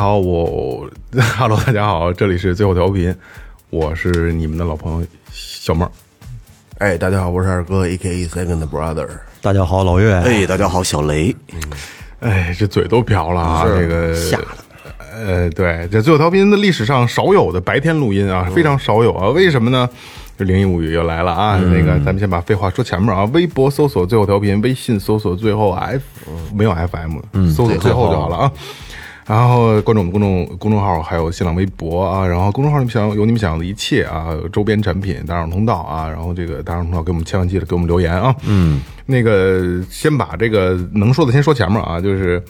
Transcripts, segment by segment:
家好，我 Hello，大家好，这里是最后调频，我是你们的老朋友小妹儿。哎，大家好，我是二哥，A K A Second Brother。大家好，老岳。哎，大家好，小雷，哎，这嘴都瓢了啊！这个吓的。呃，对，这最后调频的历史上少有的白天录音啊，非常少有啊。为什么呢？这灵异物语又来了啊！那个，咱们先把废话说前面啊。微博搜索最后调频，微信搜索最后 F，没有 FM，搜索最后就好了啊。然后关注我们公众公众号，还有新浪微博啊。然后公众号你们想有你们想要的一切啊，周边产品、打赏通道啊。然后这个打赏通道给我们千万记得给我们留言啊。嗯，那个先把这个能说的先说前面啊，就是。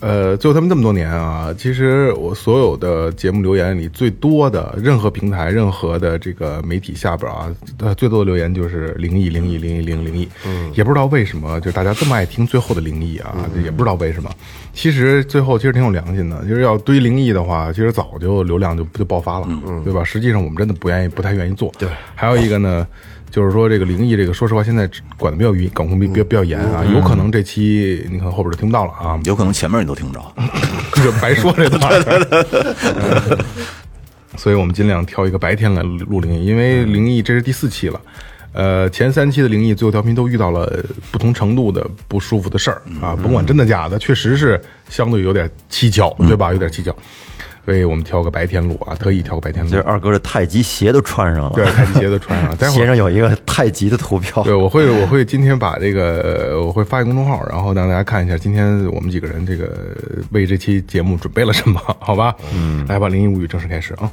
呃，最后他们这么多年啊，其实我所有的节目留言里最多的，任何平台、任何的这个媒体下边啊，呃，最多的留言就是灵异、灵异、灵异、灵灵异。嗯，也不知道为什么，就大家这么爱听最后的灵异啊，也不知道为什么。其实最后其实挺有良心的，就是要堆灵异的话，其实早就流量就就爆发了，对吧？实际上我们真的不愿意，不太愿意做。对，还有一个呢。就是说，这个灵异，这个说实话，现在管的比较严，管控比比比较严啊。有可能这期你看后边就听不到了啊，有可能前面你都听不着，就白说这段。所以我们尽量挑一个白天来录灵异，因为灵异这是第四期了。呃，前三期的灵异最后调频都遇到了不同程度的不舒服的事儿啊，甭管真的假的，确实是相对有点蹊跷，对吧？有点蹊跷。所以我们挑个白天录啊，特意挑个白天录。这二哥的太极鞋都穿上了，对，太极鞋都穿上了。待会鞋上有一个太极的图标。对，我会我会今天把这个我会发一公众号，然后让大家看一下今天我们几个人这个为这期节目准备了什么，好吧？嗯，来吧，灵异物语正式开始啊。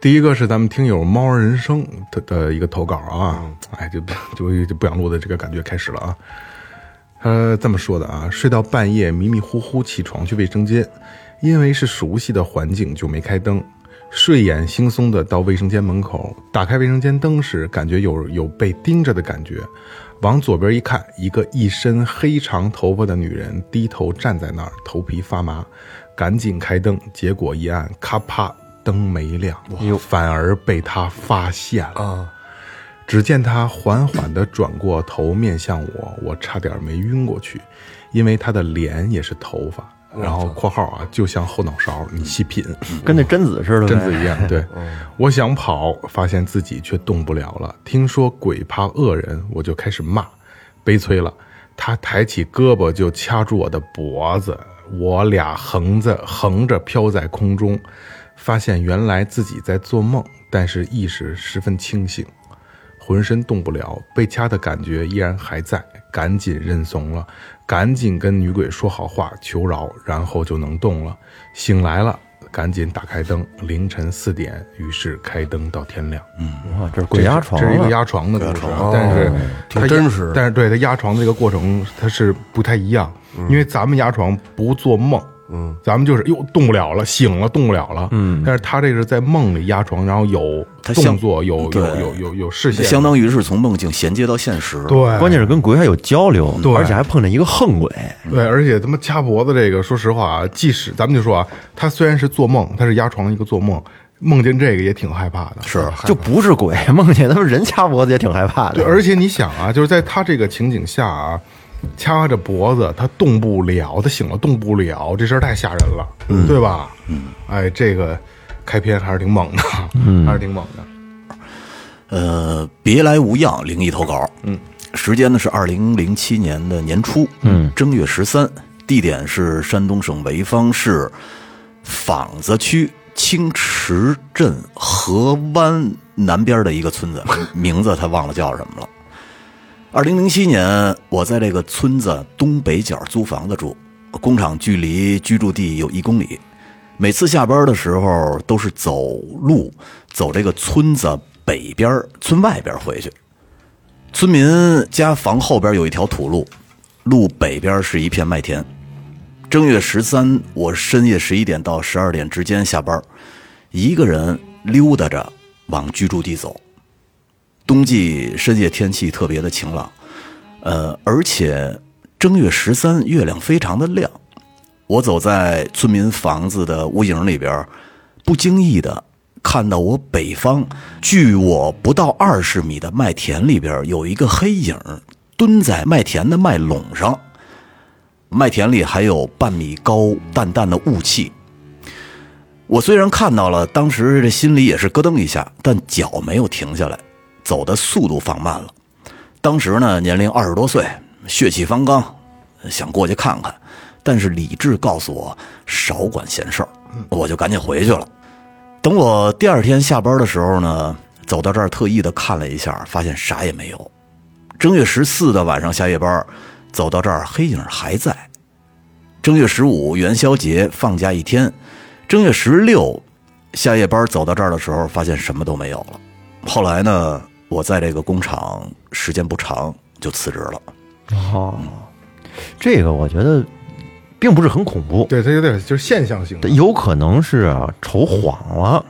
第一个是咱们听友猫儿人生的的一个投稿啊，哎，就就就不想录的这个感觉开始了啊。他这么说的啊，睡到半夜迷迷糊糊起床去卫生间，因为是熟悉的环境就没开灯，睡眼惺忪的到卫生间门口，打开卫生间灯时，感觉有有被盯着的感觉，往左边一看，一个一身黑长头发的女人低头站在那儿，头皮发麻，赶紧开灯，结果一按，咔啪，灯没亮，反而被他发现了。只见他缓缓地转过头，面向我，我差点没晕过去，因为他的脸也是头发，然后（括号啊）就像后脑勺，你细品，跟那贞子似的，贞子一样。对，我想跑，发现自己却动不了了。听说鬼怕恶人，我就开始骂，悲催了。他抬起胳膊就掐住我的脖子，我俩横着横着飘在空中，发现原来自己在做梦，但是意识十分清醒。浑身动不了，被掐的感觉依然还在，赶紧认怂了，赶紧跟女鬼说好话求饶，然后就能动了。醒来了，赶紧打开灯，凌晨四点，于是开灯到天亮。嗯，哇，这是鬼压床，这是一个压床的故事，但是挺真实。但是对他压床的这个过程，它是不太一样，因为咱们压床不做梦。嗯，咱们就是哟动不了了，醒了动不了了。嗯，但是他这是在梦里压床，然后有动作，有有有有有视线，相当于是从梦境衔接到现实。对，关键是跟鬼还有交流，对，而且还碰见一个横鬼。对，而且他妈掐脖子这个，说实话啊，即使咱们就说啊，他虽然是做梦，他是压床一个做梦，梦见这个也挺害怕的。是，就不是鬼，梦见他们人掐脖子也挺害怕的。对，而且你想啊，就是在他这个情景下啊。掐着脖子，他动不了，他醒了动不了，这事儿太吓人了，对吧？嗯，哎，这个开篇还是挺猛的，嗯还是挺猛的。呃，别来无恙灵异投稿，嗯，时间呢是二零零七年的年初，嗯，正月十三，地点是山东省潍坊市坊子区青池镇河湾南边的一个村子，名字他忘了叫什么了。二零零七年，我在这个村子东北角租房子住，工厂距离居住地有一公里。每次下班的时候都是走路走这个村子北边村外边回去。村民家房后边有一条土路，路北边是一片麦田。正月十三，我深夜十一点到十二点之间下班，一个人溜达着往居住地走。冬季深夜天气特别的晴朗，呃，而且正月十三月亮非常的亮。我走在村民房子的屋影里边，不经意的看到我北方距我不到二十米的麦田里边有一个黑影蹲在麦田的麦垄上，麦田里还有半米高淡淡的雾气。我虽然看到了，当时这心里也是咯噔一下，但脚没有停下来，走的速度放慢了。当时呢，年龄二十多岁，血气方刚，想过去看看，但是理智告诉我少管闲事儿，我就赶紧回去了。等我第二天下班的时候呢，走到这儿特意的看了一下，发现啥也没有。正月十四的晚上下夜班，走到这儿黑影还在。正月十五元宵节放假一天，正月十六下夜班走到这儿的时候，发现什么都没有了。后来呢，我在这个工厂时间不长，就辞职了。哦，这个我觉得并不是很恐怖，对，它有点就是现象性的。有可能是啊瞅晃了，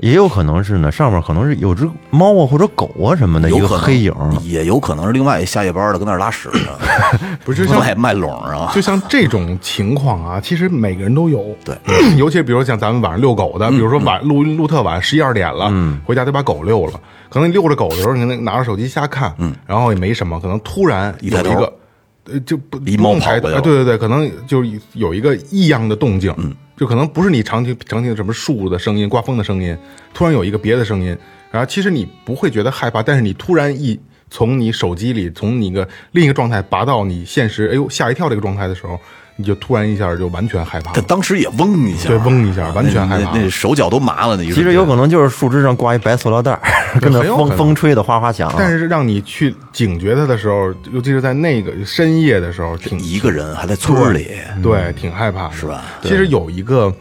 也有可能是呢上面可能是有只猫啊或者狗啊什么的一有可能个黑影。也有可能是另外一下夜班的跟那儿拉屎呢，不是像卖卖笼啊。就像这种情况啊，其实每个人都有。对，尤其比如像咱们晚上遛狗的，比如说晚录录特晚，十一二点了，回家得把狗遛了。可能你遛着狗的时候，你可能拿着手机瞎看，然后也没什么，可能突然有一抬头一个，呃，就不一不用抬猫跑过去了。呃对对对，可能就是有一个异样的动静，就可能不是你常听常听什么树的声音、刮风的声音，突然有一个别的声音，然后其实你不会觉得害怕，但是你突然一从你手机里从你一个另一个状态拔到你现实，哎呦吓一跳这个状态的时候，你就突然一下就完全害怕他了。当时也嗡一下，对嗡一下完全害怕那那那手脚都麻了。那一其实有可能就是树枝上挂一白塑料袋儿，跟着风风吹的哗哗响。但是让你去警觉它的时候，尤其是在那个深夜的时候，挺一个人还在村里，对，挺害怕的，是吧？其实有一个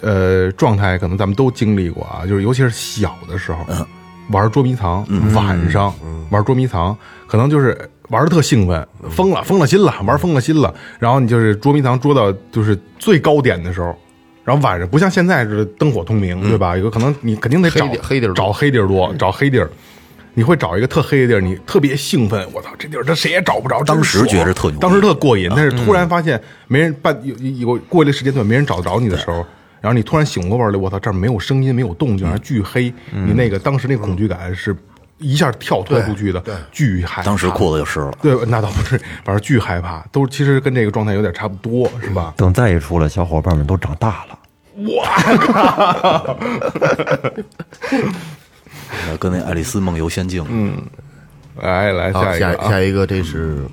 呃状态，可能咱们都经历过啊，就是尤其是小的时候，嗯。玩捉迷藏，晚上玩捉迷藏，可能就是玩的特兴奋，疯了，疯了心了，玩疯了心了，然后你就是捉迷藏捉到就是最高点的时候。然后晚上不像现在是灯火通明，对吧？有可能你肯定得找黑地儿找黑地儿多，找黑地儿。你会找一个特黑的地儿，你特别兴奋，我操，这地儿这谁也找不着。当时觉得特牛当时特过瘾，但是突然发现没人半有有过一个时间段没人找着你的时候，然后你突然醒过味儿来，我操，这儿没有声音，没有动静，还巨黑，你那个当时那个恐惧感是一下跳脱出去的，巨害怕。当时裤子就湿了。对，那倒不是，反正巨害怕，都其实跟这个状态有点差不多，是吧？等再一出来，小伙伴们都长大了。呃 跟那《爱丽丝梦游仙境》嗯，来来好，下下一个啊，下一个，这是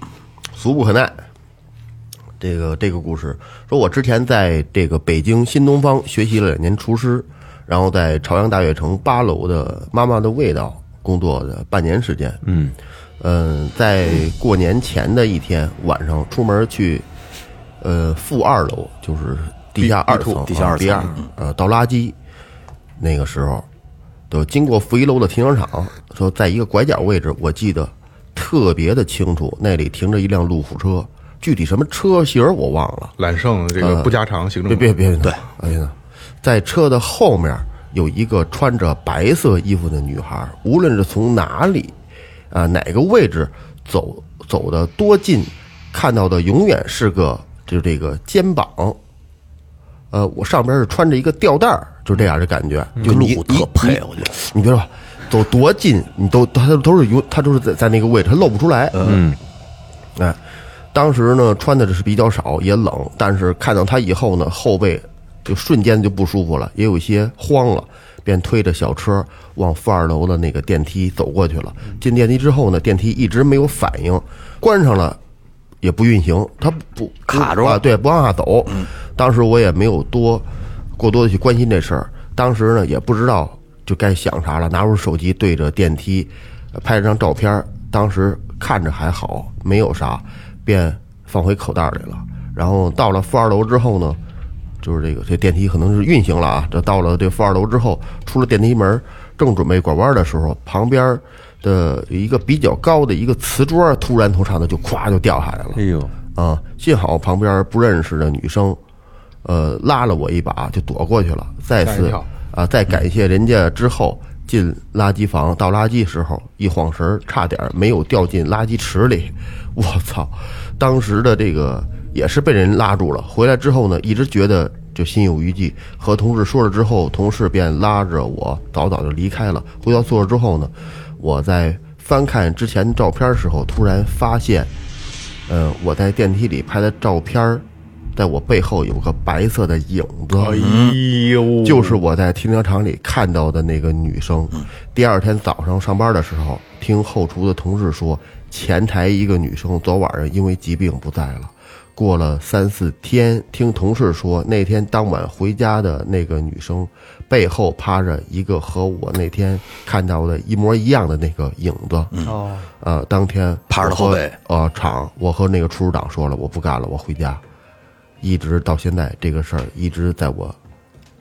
俗不可耐。这个这个故事说，我之前在这个北京新东方学习了两年厨师，然后在朝阳大悦城八楼的妈妈的味道工作的半年时间。嗯嗯，在过年前的一天晚上出门去，呃，负二楼就是地下二层，地下二层呃倒垃圾，那个时候。就经过负一楼的停车场，说在一个拐角位置，我记得特别的清楚，那里停着一辆路虎车，具体什么车型我忘了。揽胜这个不加长行政别别别，对，哎呀，在车的后面有一个穿着白色衣服的女孩，无论是从哪里啊哪个位置走走的多近，看到的永远是个就这个肩膀。呃，我上边是穿着一个吊带儿，就这样的感觉，就你路虎特配我觉得你别说，走多近，你都他都是有，他都是在在那个位置，他露不出来。嗯，哎，当时呢穿的是比较少，也冷，但是看到他以后呢，后背就瞬间就不舒服了，也有一些慌了，便推着小车往负二楼的那个电梯走过去了。进电梯之后呢，电梯一直没有反应，关上了。也不运行，它不卡住了啊，对，不往下走。当时我也没有多过多的去关心这事儿，当时呢也不知道就该想啥了，拿出手机对着电梯呃拍了张照片，当时看着还好，没有啥，便放回口袋里了。然后到了负二楼之后呢，就是这个这电梯可能是运行了啊，这到了这负二楼之后，出了电梯门，正准备拐弯的时候，旁边的一个比较高的一个瓷砖突然从上头就咵就掉下来了哎。呦，啊，幸好旁边不认识的女生，呃，拉了我一把就躲过去了。再次啊，再感谢人家之后，进垃圾房倒垃圾时候一晃神儿，差点没有掉进垃圾池里。我操！当时的这个也是被人拉住了。回来之后呢，一直觉得就心有余悸。和同事说了之后，同事便拉着我早早就离开了。回到宿舍之后呢，我在翻看之前照片时候，突然发现。呃，我在电梯里拍的照片儿，在我背后有个白色的影子，哎呦，就是我在停车场里看到的那个女生。第二天早上上班的时候，听后厨的同事说，前台一个女生昨晚上因为疾病不在了。过了三四天，听同事说，那天当晚回家的那个女生背后趴着一个和我那天看到的一模一样的那个影子。哦，呃，当天趴着后背呃，厂我和那个厨师长说了，我不干了，我回家。一直到现在，这个事儿一直在我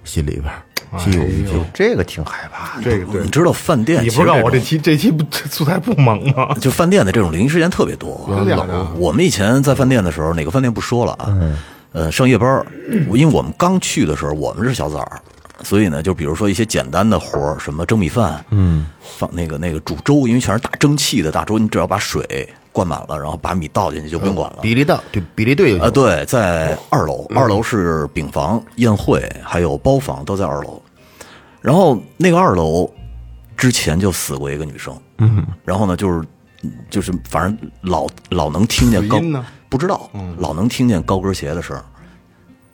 心里边儿，心有余悸。这个挺害怕的。这个对你，知道饭店？你不知道我这期这期不 素材不猛吗？就饭店的这种灵异事件特别多。我们以前在饭店的时候，哪个饭店不说了啊？呃，上夜班儿，因为我们刚去的时候，我们是小崽儿，所以呢，就比如说一些简单的活儿，什么蒸米饭，嗯，放那个那个煮粥，因为全是大蒸汽的大粥，你只要把水灌满了，然后把米倒进去就不用管了。比例大，对比例对啊，对，在二楼，二楼是饼房、宴会，还有包房都在二楼。然后那个二楼之前就死过一个女生，嗯，然后呢，就是就是反正老老能听见高不知道，老能听见高跟鞋的声，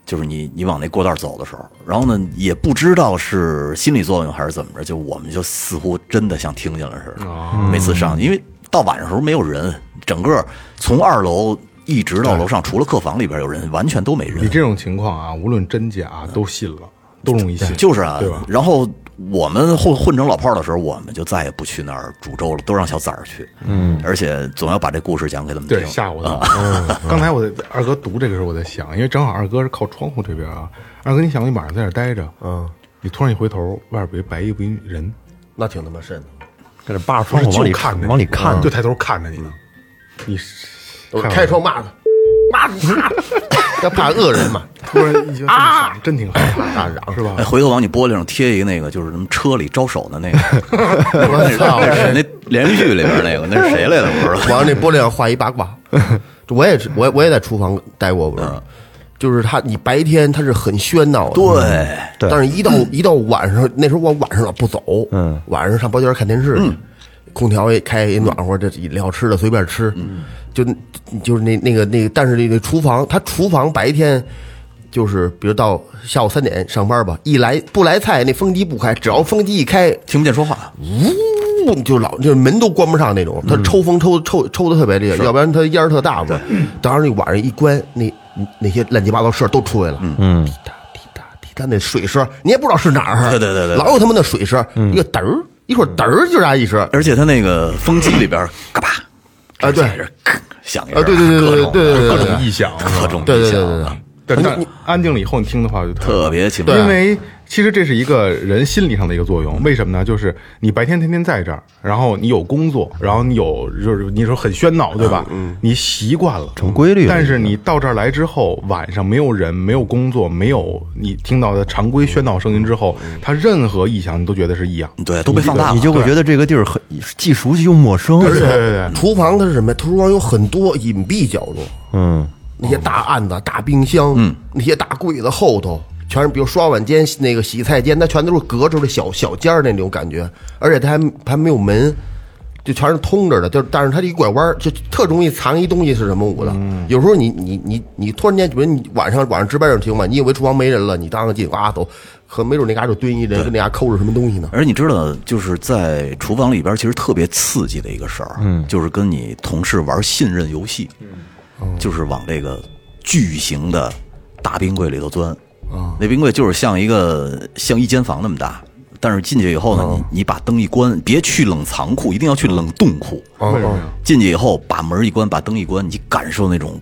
就是你你往那过道走的时候，然后呢也不知道是心理作用还是怎么着，就我们就似乎真的像听见了似的。每次上去，因为到晚上的时候没有人，整个从二楼一直到楼上，除了客房里边有人，完全都没人你。这种情况啊，无论真假都信了，都容易信，就是啊对吧？，然后我们混混成老炮儿的时候，我们就再也不去那儿煮粥了，都让小崽儿去。嗯，而且总要把这故事讲给他们听。对，吓我的。嗯，刚才我在二哥读这个时候，我在想，因为正好二哥是靠窗户这边啊。二哥，你想你晚上在这儿待着，嗯，你突然一回头，外边有一白衣服一人，那挺他妈瘆的。搁这扒着窗户往里就看着往里看，就抬头看着你呢，你是开窗骂他，骂 他，要怕恶人嘛。突然一觉得啊，真挺害怕，大嚷是吧哎，？回头往你玻璃上贴一个那个，就是什么车里招手的那个，我操！那是那连续剧里边那个，那是谁来的？不知道。往那玻璃上画一八卦。我也是，我我也在厨房待过，不是？就是他，你白天他是很喧闹的，对，对。但是一到一到晚上，那时候我晚上老不走，嗯，晚上上包间看电视嗯，空调也开也暖和，这饮料吃的随便吃，嗯。就就是那那个那个，但是那个厨房，他厨房白天。就是，比如到下午三点上班吧，一来不来菜，那风机不开，只要风机一开，听不见说话。呜，就老就是门都关不上那种，他抽风抽抽抽的特别厉害，要不然他烟儿特大嘛。当然那晚上一关，那那些乱七八糟事儿都出来了，嗯，滴答滴答滴答那水声，你也不知道是哪儿，对对对对老有他妈的水声，一个嘚儿，一会儿嘚儿就啥一声，而且他那个风机里边，嘎巴啊对响一啊，对对对对对对对各种异响，各种对对异响对对对啊，但但安静了以后，你听的话就特别清楚。因为其实这是一个人心理上的一个作用。为什么呢？就是你白天天天在这儿，然后你有工作，然后你有就是你说很喧闹，对吧？嗯，你习惯了，成规律但是你到这儿来之后，晚上没有人，没有工作，没有你听到的常规喧闹声音之后，它任何异响你都觉得是异样。对，都被放大了。你就会觉得这个地儿很既熟悉又陌生。对对对对，厨房它是什么呀？厨房有很多隐蔽角落，嗯，那些大案子、大冰箱，嗯，那些大柜子后头，全是比如刷碗间、那个洗菜间，它全都是隔出的小小间儿那种感觉，而且它还还没有门，就全是通着的，就但是它这一拐弯儿就特容易藏一东西是什么物的。有时候你你你你突然间，比如你晚上晚上值班有情况，你以为厨房没人了，你当个进呱走，可没准那嘎就蹲一人，跟那嘎抠着什么东西呢。而你知道，就是在厨房里边，其实特别刺激的一个事儿，嗯，就是跟你同事玩信任游戏，嗯，就是往这个巨型的大冰柜里头钻，啊，那冰柜就是像一个像一间房那么大，但是进去以后呢，你你把灯一关，别去冷藏库，一定要去冷冻库，为什么呀？进去以后把门一关，把灯一关，你感受那种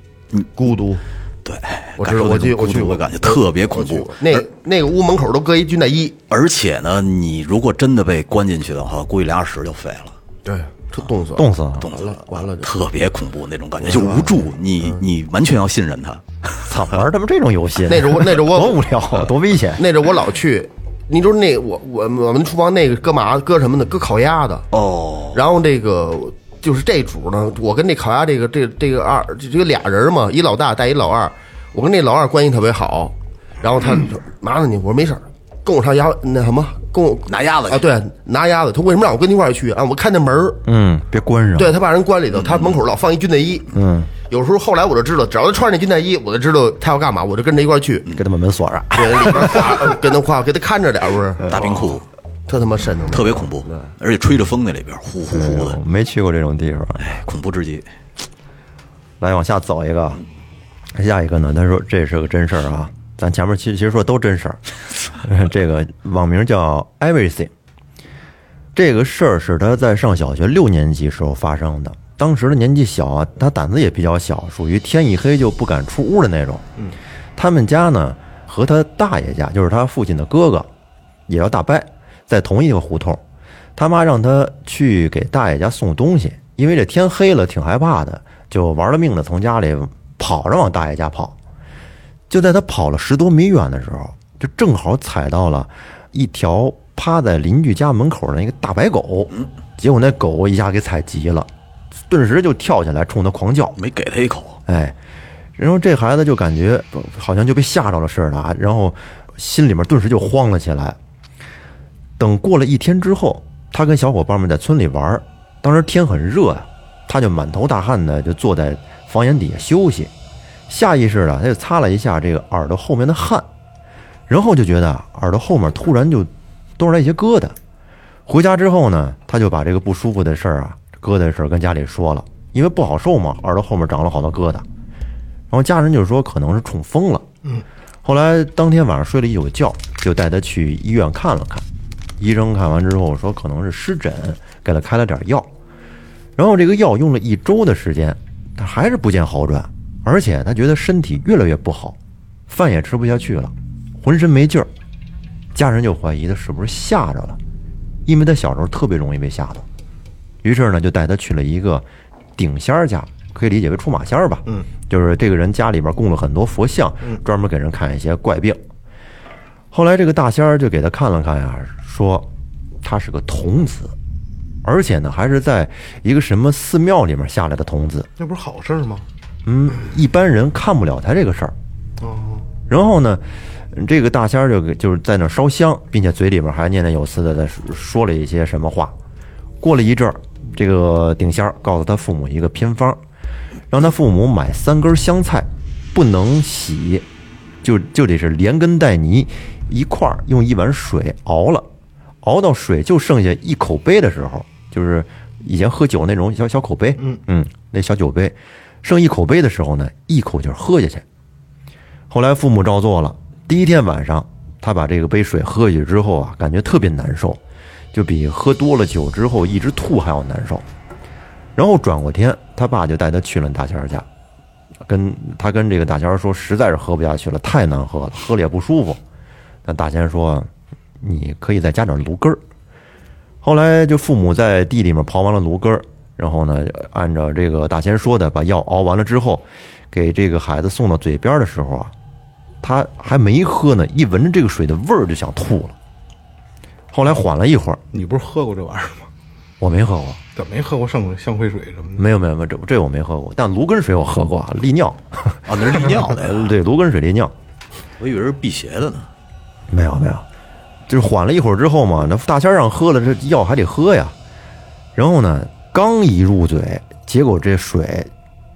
孤独，对，我知道，感受那种我去我去孤独的感觉特别恐怖。那那个屋门口都搁一军大衣，而且呢，你如果真的被关进去的话，估计俩小时就废了，对，就冻死了，冻死了，冻死完了完了就。特别恐怖那种感觉，就无助，你你完全要信任他。操，玩他妈这种游戏，那时候那时候我 多无聊啊，多危险！那阵儿我老去，你说那我我我们厨房那个搁嘛搁什么呢？搁烤鸭的。哦，然后这个就是这主呢，我跟那烤鸭这个这这个二这这个俩人嘛，一老大带一老二，我跟那老二关系特别好。然后他说嘛呢你？我说没事儿，跟我上鸭那什么，跟我拿鸭子啊，对，拿鸭子。他为什么让我跟你一块儿去啊？我看那门儿，嗯，别关上。对他把人关里头，他门口老放一军大衣。嗯，有时候后来我就知道，只要他穿着那军大衣，我就知道他要干嘛，我就跟着一块儿去。给他把门锁上。对，里边夸跟他夸，给他看着点儿不是？大冰库特他妈瘆得慌，特别恐怖，而且吹着风那里边，呼呼呼的，没去过这种地方。哎，恐怖至极。来，往下走一个，下一个呢？他说这是个真事儿啊，咱前面其实其实说都真事儿。这个网名叫 Everything，这个事儿是他在上小学六年级时候发生的。当时的年纪小啊，他胆子也比较小，属于天一黑就不敢出屋的那种。嗯，他们家呢和他大爷家，就是他父亲的哥哥，也叫大伯，在同一个胡同。他妈让他去给大爷家送东西，因为这天黑了，挺害怕的，就玩了命的从家里跑着往大爷家跑。就在他跑了十多米远的时候，就正好踩到了一条趴在邻居家门口的那个大白狗，结果那狗一下给踩急了，顿时就跳起来冲他狂叫。没给他一口，哎，然后这孩子就感觉好像就被吓着了似的啊，然后心里面顿时就慌了起来。等过了一天之后，他跟小伙伴们在村里玩，当时天很热呀、他就满头大汗的就坐在房檐底下休息，下意识的他就擦了一下这个耳朵后面的汗，然后就觉得啊耳朵后面突然就多出来一些疙瘩。回家之后呢，他就把这个不舒服的事儿啊，疙瘩的事儿跟家里说了，因为不好受嘛，耳朵后面长了好多疙瘩。然后家人就说可能是中风了。嗯，后来当天晚上睡了一宿觉，就带他去医院看了看。医生看完之后说可能是湿疹，给他开了点药。然后这个药用了一周的时间，他还是不见好转，而且他觉得身体越来越不好，饭也吃不下去了，浑身没劲儿。家人就怀疑他是不是吓着了，因为他小时候特别容易被吓到。于是呢，就带他去了一个顶仙儿家，可以理解为出马仙儿吧。嗯，就是这个人家里边供了很多佛像，专门给人看一些怪病。后来这个大仙儿就给他看了看呀，说他是个童子，而且呢还是在一个什么寺庙里面下来的童子。那不是好事吗？嗯，一般人看不了他这个事儿。哦，然后呢，这个大仙儿就给就是在那儿烧香，并且嘴里边还念念有词的在说说了一些什么话。过了一阵儿，这个顶仙儿告诉他父母一个偏方，让他父母买三根香菜，不能洗，就就得是连根带泥一块儿用一碗水熬了，熬到水就剩下一口杯的时候，就是以前喝酒那种小小口杯，嗯嗯，那小酒杯，剩一口杯的时候呢，一口气喝下去。后来父母照做了。第一天晚上，他把这个杯水喝下去之后啊，感觉特别难受，就比喝多了酒之后一直吐还要难受。然后转过天，他爸就带他去了大仙儿家，跟他跟这个大仙儿说，实在是喝不下去了，太难喝了，喝了也不舒服。但大仙说，你可以再加点芦根儿。后来就父母在地里面刨完了芦根儿，然后呢，按照这个大仙说的，把药熬完了之后，给这个孩子送到嘴边的时候啊，他还没喝呢，一闻着这个水的味儿就想吐了。后来缓了一会儿，你不是喝过这玩意儿吗？我没喝过，怎么没喝过圣香灰水什么的？没有没有没有，这这我没喝过，但芦根水我喝过，啊，利尿，啊，那是利尿的呀，对，芦根水利尿，我以为是辟邪的呢。没有没有，就是缓了一会儿之后嘛，那大仙让喝了，这药还得喝呀。然后呢，刚一入嘴，结果这水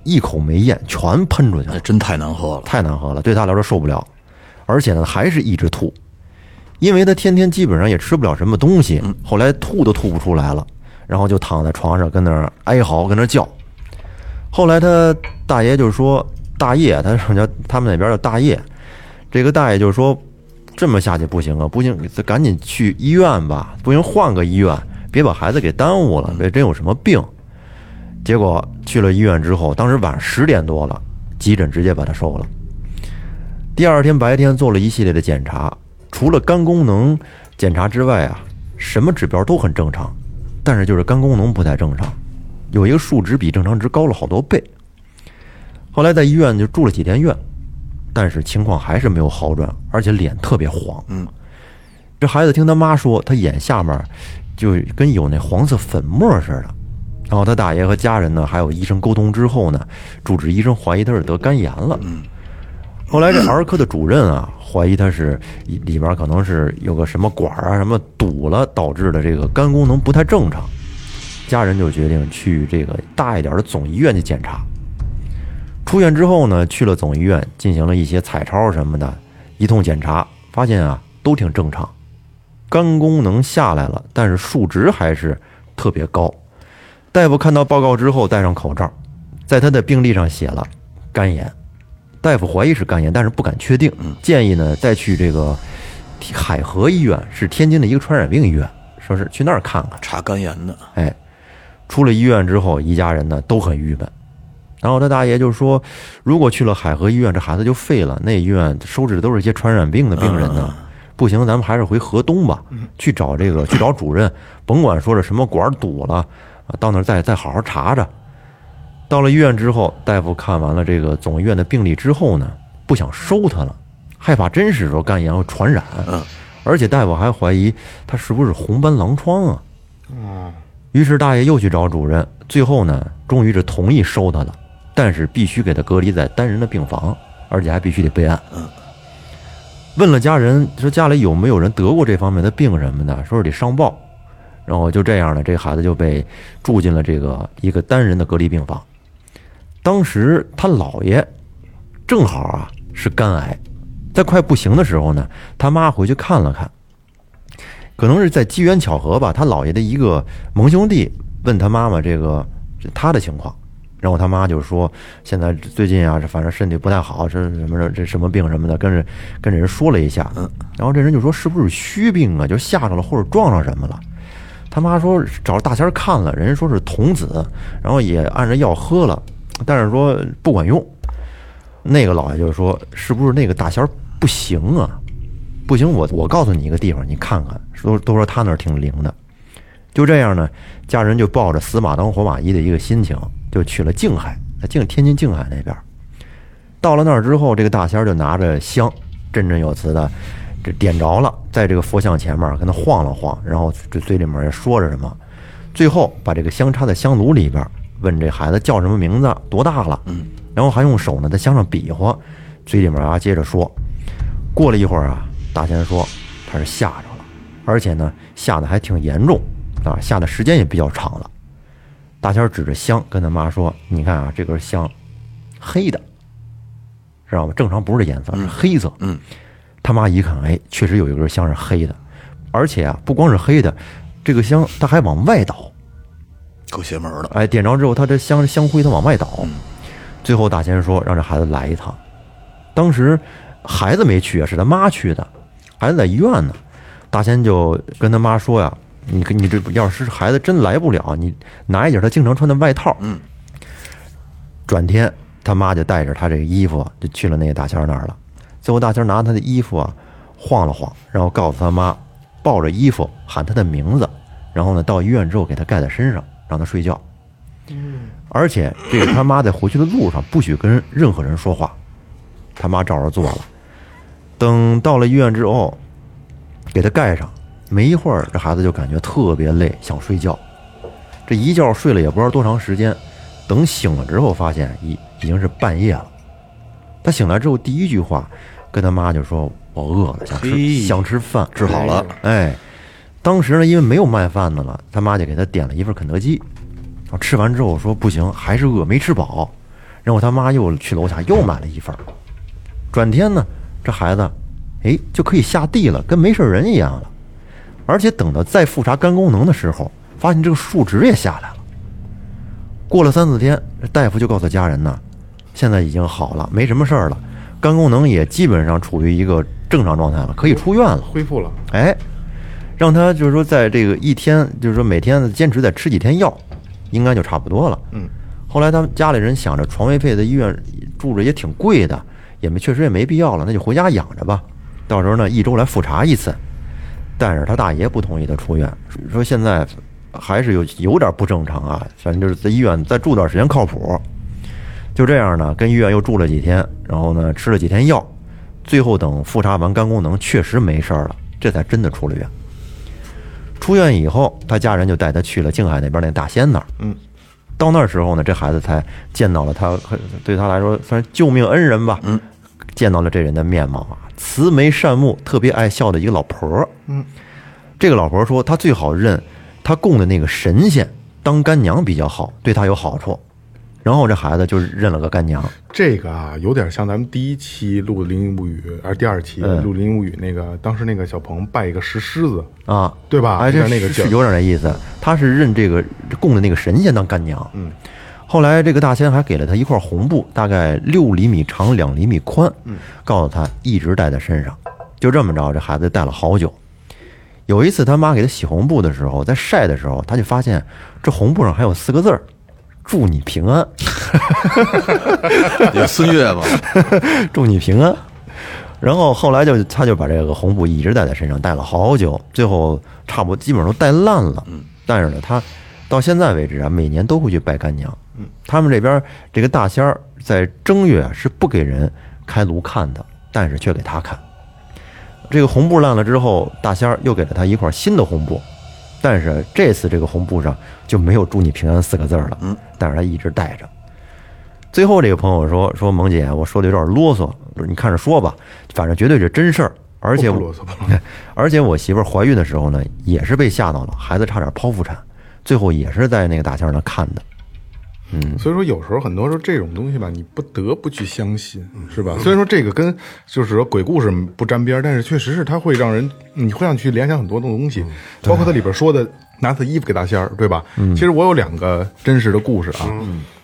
一口没咽，全喷出去了，真太难喝了。太难喝了，对他来说受不了。而且呢，还是一直吐，因为他天天基本上也吃不了什么东西，后来吐都吐不出来了，然后就躺在床上跟那儿哀嚎，跟那儿叫。后来他大爷就说：“大爷，他叫他们那边叫大爷。”这个大爷就说：“这么下去不行啊，不行，赶紧去医院吧，不行换个医院，别把孩子给耽误了，别真有什么病。”结果去了医院之后，当时晚上十点多了，急诊直接把他收了。第二天白天做了一系列的检查，除了肝功能检查之外啊，什么指标都很正常，但是就是肝功能不太正常，有一个数值比正常值高了好多倍。后来在医院就住了几天院，但是情况还是没有好转，而且脸特别黄。嗯，这孩子听他妈说，他眼下面就跟有那黄色粉末似的。然后他大爷和家人呢，还有医生沟通之后呢，主治医生怀疑他是得肝炎了。嗯，后来这儿科的主任啊，怀疑他是里边可能是有个什么管啊什么堵了，导致的这个肝功能不太正常。家人就决定去这个大一点的总医院去检查。出院之后呢，去了总医院进行了一些彩超什么的，一通检查，发现啊都挺正常，肝功能下来了，但是数值还是特别高。大夫看到报告之后，戴上口罩，在他的病历上写了肝炎。大夫怀疑是肝炎，但是不敢确定，建议呢再去这个海河医院，是天津的一个传染病医院，说是去那儿看看。查肝炎的，哎，出了医院之后，一家人呢都很郁闷。然后他大爷就说，如果去了海河医院，这孩子就废了。那医院收治的都是一些传染病的病人呢，不行，咱们还是回河东吧，去找这个去找主任，甭管说是什么管堵了，啊，到那儿再再好好查查。到了医院之后，大夫看完了这个总医院的病历之后呢，不想收他了，害怕真是说肝炎会传染，嗯，而且大夫还怀疑他是不是红斑狼疮啊。哦，于是大爷又去找主任，最后呢，终于是同意收他了，但是必须给他隔离在单人的病房，而且还必须得备案。嗯，问了家人，说家里有没有人得过这方面的病什么的，说是得上报。然后就这样呢，这孩子就被住进了这个一个单人的隔离病房。当时他姥爷正好啊是肝癌，在快不行的时候呢，他妈回去看了看，可能是在机缘巧合吧，他姥爷的一个盟兄弟问他妈妈这个他的情况，然后他妈就说现在最近啊，这反正身体不太好，这什么这什么病什么的，跟着跟着人说了一下，嗯，然后这人就说是不是虚病啊，就吓着了或者撞上什么了。他妈说找大仙看了，人家说是童子，然后也按着药喝了，但是说不管用。那个老爷就说是不是那个大仙儿不行啊？不行，我我告诉你一个地方，你看看，都都说他那儿挺灵的。就这样呢，家人就抱着死马当活马医的一个心情，就去了静海，在静天津静海那边。到了那儿之后，这个大仙儿就拿着香，振振有词的。这点着了，在这个佛像前面跟他晃了晃，然后这嘴里面说着什么，最后把这个香插在香炉里边，问这孩子叫什么名字，多大了，嗯，然后还用手呢在箱上比划，嘴里面啊接着说。过了一会儿啊，大仙说他是吓着了，而且呢吓得还挺严重啊，吓的时间也比较长了。大仙指着香跟他妈说：“你看啊，这根香黑的，知道吗？正常不是这颜色，是黑色。”嗯。他妈一看，哎，确实有一根香是黑的，而且啊，不光是黑的，这个香它还往外倒，够邪门的。哎，点着之后，他这香香灰他往外倒。最后大仙说让这孩子来一趟，当时孩子没去啊，是他妈去的，孩子在医院呢。大仙就跟他妈说呀：“你你这要是孩子真来不了，你拿一件他经常穿的外套。”嗯。转天他妈就带着他这个衣服就去了那个大仙那儿了。最后，大仙拿他的衣服啊晃了晃，然后告诉他妈，抱着衣服喊他的名字，然后呢到医院之后给他盖在身上，让他睡觉。而且这个他妈在回去的路上不许跟任何人说话，他妈照着做了。等到了医院之后，给他盖上，没一会儿这孩子就感觉特别累，想睡觉。这一觉睡了也不知道多长时间，等醒了之后发现已已经是半夜了。他醒来之后，第一句话跟他妈就说：“我饿了，想吃想吃饭。”治好了，哎，当时呢，因为没有卖饭的了，他妈就给他点了一份肯德基。然后吃完之后说：“不行，还是饿，没吃饱。”然后他妈又去楼下又买了一份。转天呢，这孩子哎就可以下地了，跟没事人一样了。而且等到再复查肝功能的时候，发现这个数值也下来了。过了三四天，大夫就告诉家人呢。现在已经好了，没什么事儿了，肝功能也基本上处于一个正常状态了，可以出院了，恢复了。哎，让他就是说，在这个一天，就是说每天坚持再吃几天药，应该就差不多了。嗯。后来他们家里人想着，床位费在医院住着也挺贵的，也没确实也没必要了，那就回家养着吧。到时候呢，一周来复查一次。但是他大爷不同意他出院，说现在还是有有点不正常啊，反正就是在医院再住段时间靠谱。就这样呢，跟医院又住了几天，然后呢吃了几天药，最后等复查完肝功能确实没事儿了，这才真的出了院。出院以后，他家人就带他去了静海那边那大仙那儿。嗯，到那时候呢，这孩子才见到了他，对他来说算是救命恩人吧。嗯，见到了这人的面貌啊，慈眉善目，特别爱笑的一个老婆。嗯，这个老婆说，她最好认她供的那个神仙当干娘比较好，对她有好处。然后这孩子就认了个干娘。这个啊，有点像咱们第一期录的《灵异物语》，还是第二期嗯录《灵异物语》那个，当时那个小鹏拜一个石狮子，啊，对吧？哎，这个有点那意思。他是认这个供的那个神仙当干娘。嗯，后来这个大仙还给了他一块红布，大概六厘米长，两厘米宽。嗯，告诉他一直带在身上。就这么着，这孩子带了好久。有一次他妈给他洗红布的时候，在晒的时候，他就发现这红布上还有四个字儿：“祝你平安。”有孙悦嘛，祝你平安。然后后来就他就把这个红布一直带在身上，戴了好久，最后差不多基本上都戴烂了。嗯，但是呢，他到现在为止啊，每年都会去拜干娘。嗯，他们这边这个大仙儿在正月啊是不给人开炉看的，但是却给他看。这个红布烂了之后，大仙儿又给了他一块新的红布，但是这次这个红布上就没有“祝你平安”四个字儿了。嗯，但是他一直带着。最后这个朋友说说萌姐，我说的有点啰嗦，你看着说吧，反正绝对是真事儿。而且 而且我媳妇儿怀孕的时候呢，也是被吓到了，孩子差点剖腹产，最后也是在那个大仙儿那看的。嗯所以说，有时候很多时候这种东西吧，你不得不去相信，是吧？虽然说这个跟就是说鬼故事不沾边，但是确实是它会让人，你会让你去联想很多的东西，包括它里边说的拿他衣服给大仙儿，对吧？其实我有两个真实的故事啊，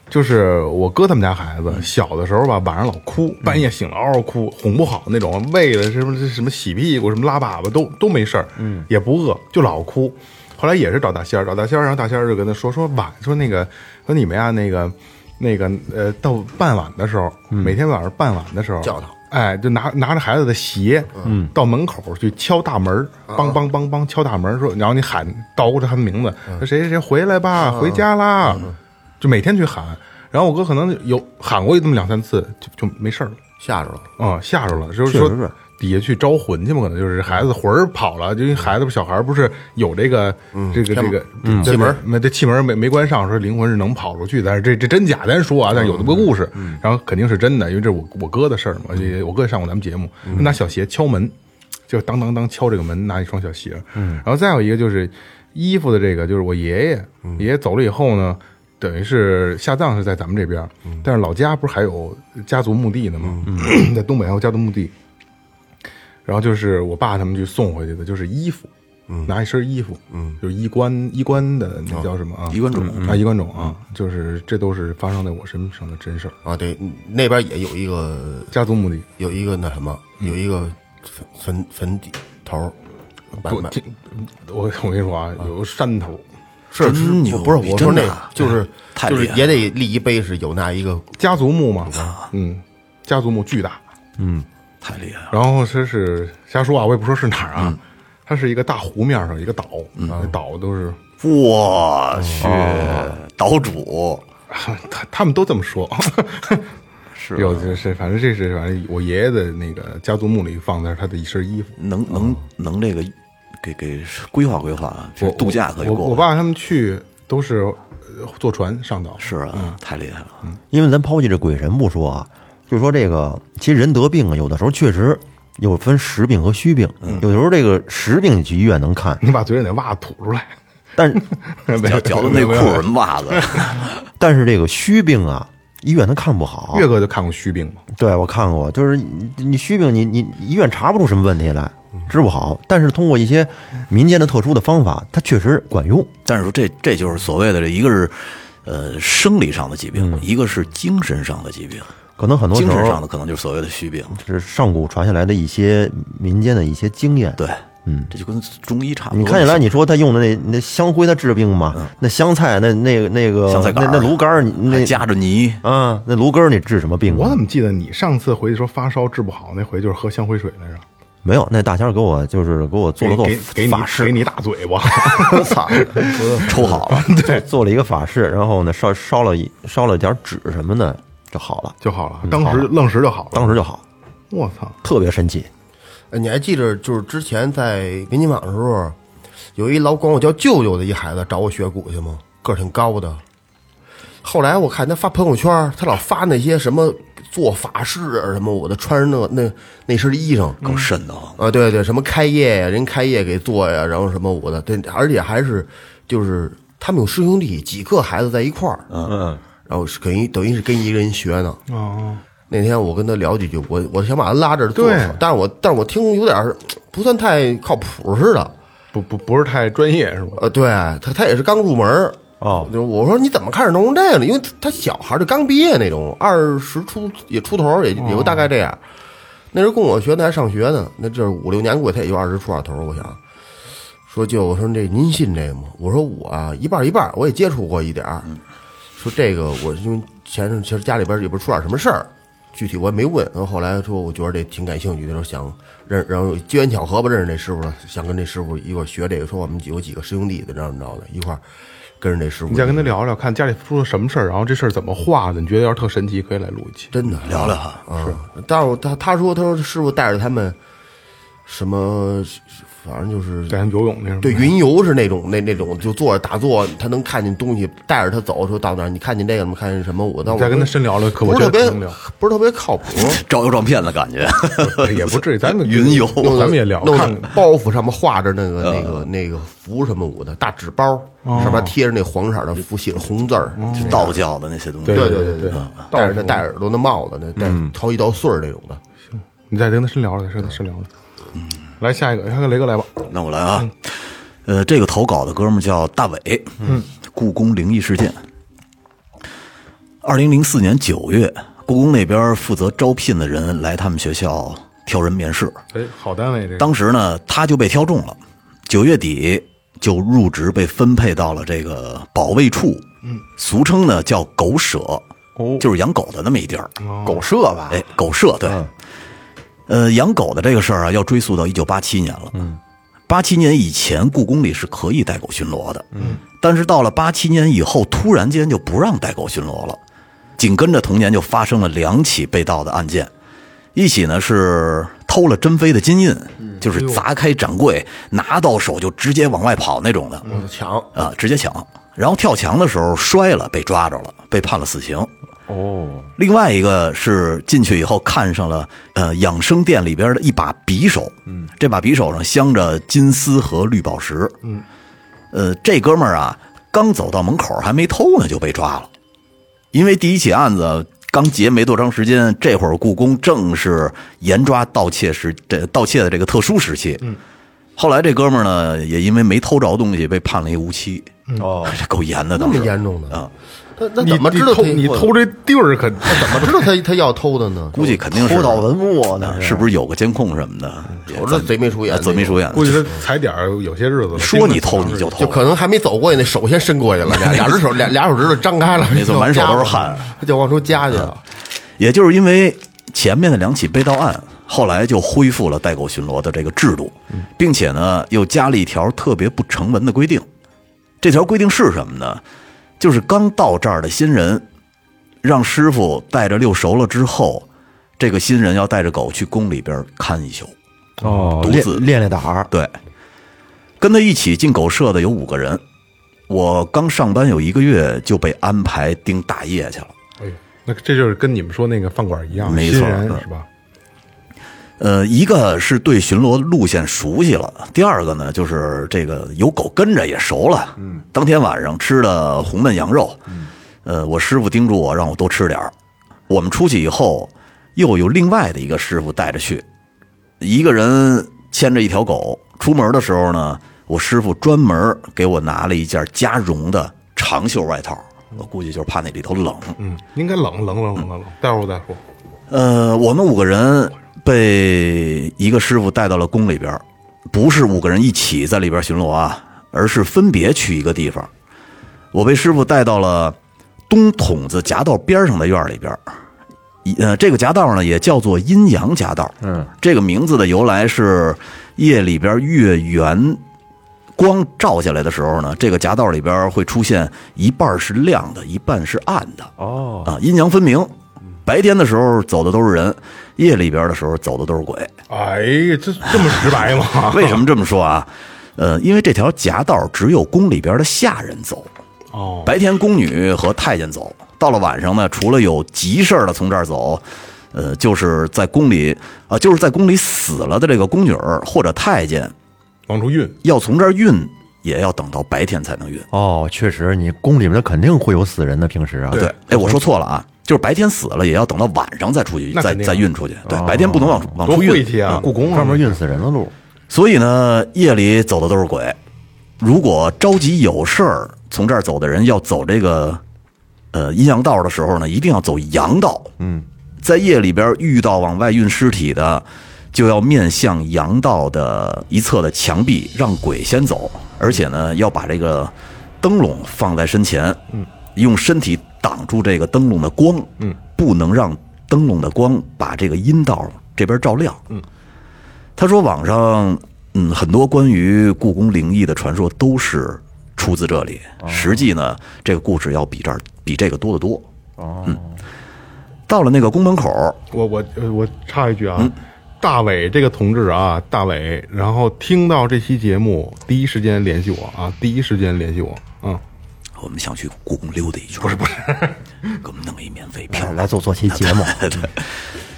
就是我哥他们家孩子小的时候吧，晚上老哭，半夜醒了嗷嗷哭，哄不好那种，喂了什么什么洗屁股、什么拉粑粑都都没事儿，嗯，也不饿，就老哭。后来也是找大仙儿，找大仙儿，然后大仙儿就跟他说说晚说那个说你们呀那个那个呃到傍晚的时候，每天晚上傍晚的时候叫他，哎，就拿拿着孩子的鞋，嗯，到门口去敲大门儿，梆梆梆梆敲大门，说，然后你喊叨着他的名字，说谁谁谁回来吧，回家啦，就每天去喊。然后我哥可能有喊过这么两三次，就就没事儿了。吓着了。啊、吓着了，就是说底下去招魂去嘛，可能就是孩子魂儿跑了，就因为孩子不小孩儿不是有这个、这个这个气门，那这气门没没关上，说灵魂是能跑出去，但是这这真假咱说啊，但是有这么个故事，然后肯定是真的，因为这是我我哥的事儿嘛，这我哥也上过咱们节目，拿小鞋敲门，就当当当敲这个门，拿一双小鞋，然后再有一个就是衣服的这个，就是我爷爷，爷爷走了以后呢。等于是下葬是在咱们这边，但是老家不是还有家族墓地呢吗？在东北还有家族墓地。然后就是我爸他们去送回去的，就是衣服，嗯。拿一身衣服，嗯，就是衣冠衣冠的那叫什么啊？衣冠冢啊，衣冠冢啊，就是这都是发生在我身上的真事儿。啊，对，那边也有一个家族墓地，有一个那什么，有一个坟坟坟底头不听我我跟你说啊，有山头，是牛不是我说那就是就是也得立一碑是有那一个家族墓嘛，嗯，家族墓巨大，太厉害了。然后这是瞎说啊，我也不说是哪儿啊，它是一个大湖面上一个岛，那岛都是我去，岛主他 他们都这么说，是有就是反正这是反正我爷爷的那个家族墓里放的是他的一身衣服。能能能这个给给规划规划啊，这度假可以过。我我爸他们去都是呃坐船上岛，是啊，太厉害了。因为咱抛弃这鬼神不说啊，就说这个，其实人得病啊，有的时候确实有分实病和虚病，有的时候这个实病你去医院能看，你把嘴里那袜子吐出来，但是 脚脚的内裤什么袜子，但是这个虚病啊，医院他看不好。岳哥就看过虚病吗，对我看过，就是你你虚病，你你医院查不出什么问题来，治不好，但是通过一些民间的特殊的方法，它确实管用。但是说这这就是所谓的这一个是呃生理上的疾病，一个是精神上的疾病。可能很多时精神上的可能就是所谓的虚病。是上古传下来的一些民间的一些经验，对，嗯，这就跟中医差不多。你看起来你说他用的那那香灰，他治病吗？那香菜那那个那个嗯香菜杆那那芦柑儿，那夹着泥，啊，那芦根儿你治什么病啊？我怎么记得你上次回去说发烧治不好，那回就是喝香灰水来着？没有，那大仙儿给我就是给我做了做给给你法事给，你大嘴巴，我 操，抽好了。对，做了一个法事，然后呢烧烧了一烧了点纸什么的就好了，就好了，当时愣时就好了。当时就好，我操，特别神奇。哎，你还记着，就是之前在民进网的时候，有一老管我叫舅舅的一孩子找我学鼓去吗？个儿挺高的。后来我看他发朋友圈，他老发那些什么做法事啊什么，我的穿着那那那身衣裳够瘆得慌。啊，对对，什么开业呀，人开业给做呀，然后什么我的，对，而且还是就是他们有师兄弟几个孩子在一块儿，嗯，然后是等于等于是跟一个人学呢。哦，那天我跟他聊几句，我我想把他拉这儿做对，但是我但是我听有点儿不算太靠谱似的。不不不是太专业是吧？呃，对他他也是刚入门儿哦就是我说你怎么开始弄成这个呢？因为他小孩儿就刚毕业那种，二十出也出头儿，也也就大概这样。那时候跟我学的还上学呢，那这五六年过去，他也就二十出点头儿。我想说舅，我说这您信这个吗？我说我啊一半一半，我也接触过一点儿。说这个我因为前阵其实家里边也不是出点什么事儿，具体我也没问。然后后来说我觉得这挺感兴趣的，说想认，然后机缘巧合吧认识那师傅了，想跟这师傅一块儿学这个。说我们有几个师兄弟的，怎么着的，一块儿跟着这师傅。你再跟他聊聊，看家里出了什么事儿，然后这事儿怎么化的？你觉得要是特神奇，可以来录一期。真的聊聊哈，啊，但是我他他说他说师傅带着他们什么，反正就是带他们游泳那种？对，云游是那种那那种，就坐着打坐，他能看见东西，带着他走，说到那儿你看见这个吗？看见什么？我到再跟他深聊聊，可我不是特别觉得能聊。不是特别靠谱，招摇撞骗的感觉。也不至于，咱们 云游弄咱们也聊弄看包袱上面画着那个那个那个符什么舞的大纸包，上面贴着那黄色的符，写着红字儿，道教的那些东西，对对对对对，戴着那戴耳朵那帽子，那戴掏一道穗儿那种的。行你再跟他深聊聊，再跟他深聊聊。来下一个，看看雷哥来吧。那我来啊，呃，这个投稿的哥们儿叫大伟，嗯，故宫灵异事件。二零零四年九月，故宫那边负责招聘的人来他们学校挑人面试，哎，好单位这个。当时呢，他就被挑中了，九月底就入职，被分配到了这个保卫处，嗯，俗称呢叫狗舍，哦，就是养狗的那么一地儿，狗舍吧？哎，狗舍对，呃，养狗的这个事儿啊，要追溯到一九八七年了。嗯，八七年以前，故宫里是可以带狗巡逻的。嗯，但是到了八七年以后，突然间就不让带狗巡逻了。紧跟着同年就发生了两起被盗的案件，一起呢是偷了珍妃的金印，就是砸开展柜，拿到手就直接往外跑那种的。我抢，啊，直接抢，然后跳墙的时候摔了，被抓着了，被判了死刑。哦，另外一个是进去以后看上了呃养生店里边的一把匕首，嗯，这把匕首上镶着金丝和绿宝石，嗯，呃，这哥们儿啊，刚走到门口还没偷呢就被抓了，因为第一起案子刚结没多长时间，这会儿故宫正是严抓盗窃时这盗窃的这个特殊时期，嗯，后来这哥们儿呢也因为没偷着东西被判了一无期，哦，这够严的，那么严重的啊，他那你怎么知道你偷你偷这地儿可怎么知道他他要偷的呢？估计肯定是偷盗文物呢？是不是有个监控什么的？我这贼眉鼠眼，贼眉鼠眼，估计他踩点儿有些日子。说你偷你就偷，就可能还没走过去，那手先伸过去了，俩俩只手俩俩手指头张开了，没错满手都是汗，他就往出夹去了。也就是因为前面的两起被盗案，后来就恢复了代购巡逻的这个制度，并且呢又加了一条特别不成文的规定。这条规定是什么呢？就是刚到这儿的新人，让师傅带着遛熟了之后，这个新人要带着狗去宫里边看一宿。哦，练独自练练胆儿。对，跟他一起进狗舍的有五个人，我刚上班有一个月就被安排盯大夜去了。哎呦，那这就是跟你们说那个饭馆一样，没错新人嗯是吧？呃，一个是对巡逻路线熟悉了，第二个呢就是这个有狗跟着也熟了。嗯，当天晚上吃的红焖羊肉，呃，我师傅叮嘱我让我多吃点儿。我们出去以后，又有另外的一个师傅带着去，一个人牵着一条狗。出门的时候呢，我师傅专门给我拿了一件加绒的长袖外套，我估计就是怕那里头冷。嗯，应该冷冷冷冷冷冷，待会儿我再说。呃，我们五个人被一个师傅带到了宫里边儿，不是五个人一起在里边巡逻啊，而是分别去一个地方。我被师傅带到了东筒子夹道边上的院里边呃，这个夹道呢也叫做阴阳夹道。嗯，这个名字的由来是夜里边月圆光照下来的时候呢，这个夹道里边会出现一半是亮的，一半是暗的。哦，啊，阴阳分明。白天的时候走的都是人，夜里边的时候走的都是鬼。哎呀，这这么直白吗？为什么这么说啊？呃，因为这条夹道只有宫里边的下人走，哦，白天宫女和太监走，到了晚上呢，除了有急事儿的从这儿走，呃，就是在宫里啊、就是在宫里死了的这个宫女儿或者太监往出运，要从这儿运，也要等到白天才能运。哦，确实，你宫里面肯定会有死人的，平时啊，对，哎，我说错了啊，就是白天死了，也要等到晚上再出去，再再运出去。对，白天不能往往出运。晦气啊！故宫啊专门运死人的路。所以呢，夜里走的都是鬼。如果着急有事儿，从这儿走的人要走这个呃阴阳道的时候呢，一定要走阳道。嗯，在夜里边遇到往外运尸体的，就要面向阳道的一侧的墙壁，让鬼先走，而且呢，要把这个灯笼放在身前，嗯，用身体挡住这个灯笼的光，嗯，不能让灯笼的光把这个阴道这边照亮，嗯。他说网上嗯很多关于故宫灵异的传说都是出自这里，实际呢这个故事要比这儿比这个多得多。哦，嗯，到了那个宫门口，我我呃我插一句啊，大伟这个同志啊，大伟，然后听到这期节目，第一时间联系我啊，第一时间联系我，嗯，我们想去故宫溜达一圈，不是不是，给我们弄一免费票。来来做做期节目，对，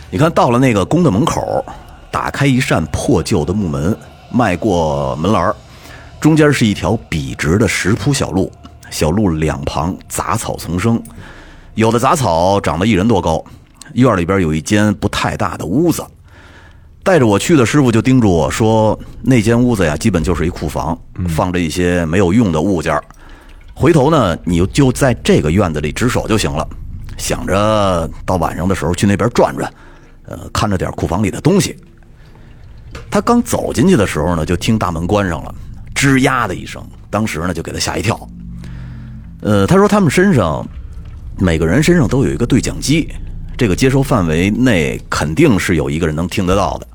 你看到了那个宫的门口，打开一扇破旧的木门，迈过门栏儿中间是一条笔直的石铺小路，小路两旁杂草丛生，有的杂草长得一人多高。院里边有一间不太大的屋子，带着我去的师傅就叮嘱我说，那间屋子呀，基本就是一库房，放着一些没有用的物件儿回头呢，你就在这个院子里值守就行了。想着到晚上的时候去那边转转，呃，看着点库房里的东西。他刚走进去的时候呢，就听大门关上了，吱呀的一声，当时呢就给他吓一跳。呃，他说他们身上每个人身上都有一个对讲机，这个接收范围内肯定是有一个人能听得到的。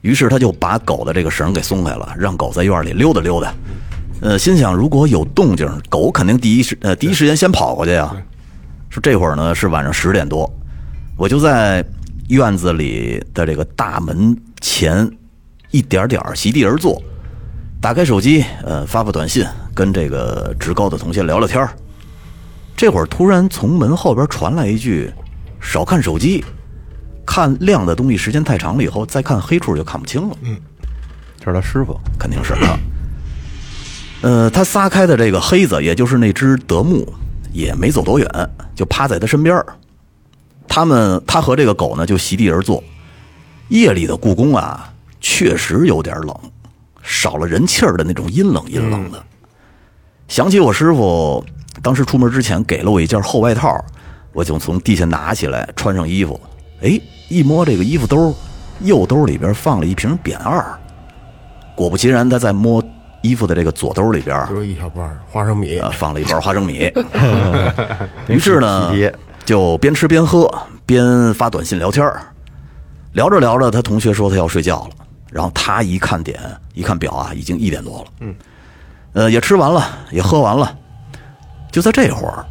于是他就把狗的这个绳给松开了，让狗在院里溜达溜达。呃，心想如果有动静，狗肯定第一时呃第一时间先跑过去呀。说这会儿呢是晚上十点多，我就在院子里的这个大门前一点点儿席地而坐，打开手机，呃，发发短信，跟这个职高的同学聊聊天儿这会儿突然从门后边传来一句：“少看手机，看亮的东西时间太长了以后，再看黑处就看不清了。”嗯这是他师傅，肯定是他。呃，他撒开的这个黑子，也就是那只德牧，也没走多远，就趴在他身边儿他们他和这个狗呢就席地而坐。夜里的故宫啊，确实有点冷，少了人气儿的那种阴冷阴冷的。想起我师傅当时出门之前给了我一件厚外套，我就从地下拿起来穿上衣服。哎，一摸这个衣服兜，右兜里边放了一瓶扁二。果不其然，他在摸衣服的这个左兜里边，就是一小包花生米。呃，放了一包花生米。于是呢，就边吃边喝，边发短信聊天儿。聊着聊着，他同学说他要睡觉了，然后他一看点，一看表啊，已经一点多了。嗯，呃，也吃完了，也喝完了，就在这会儿，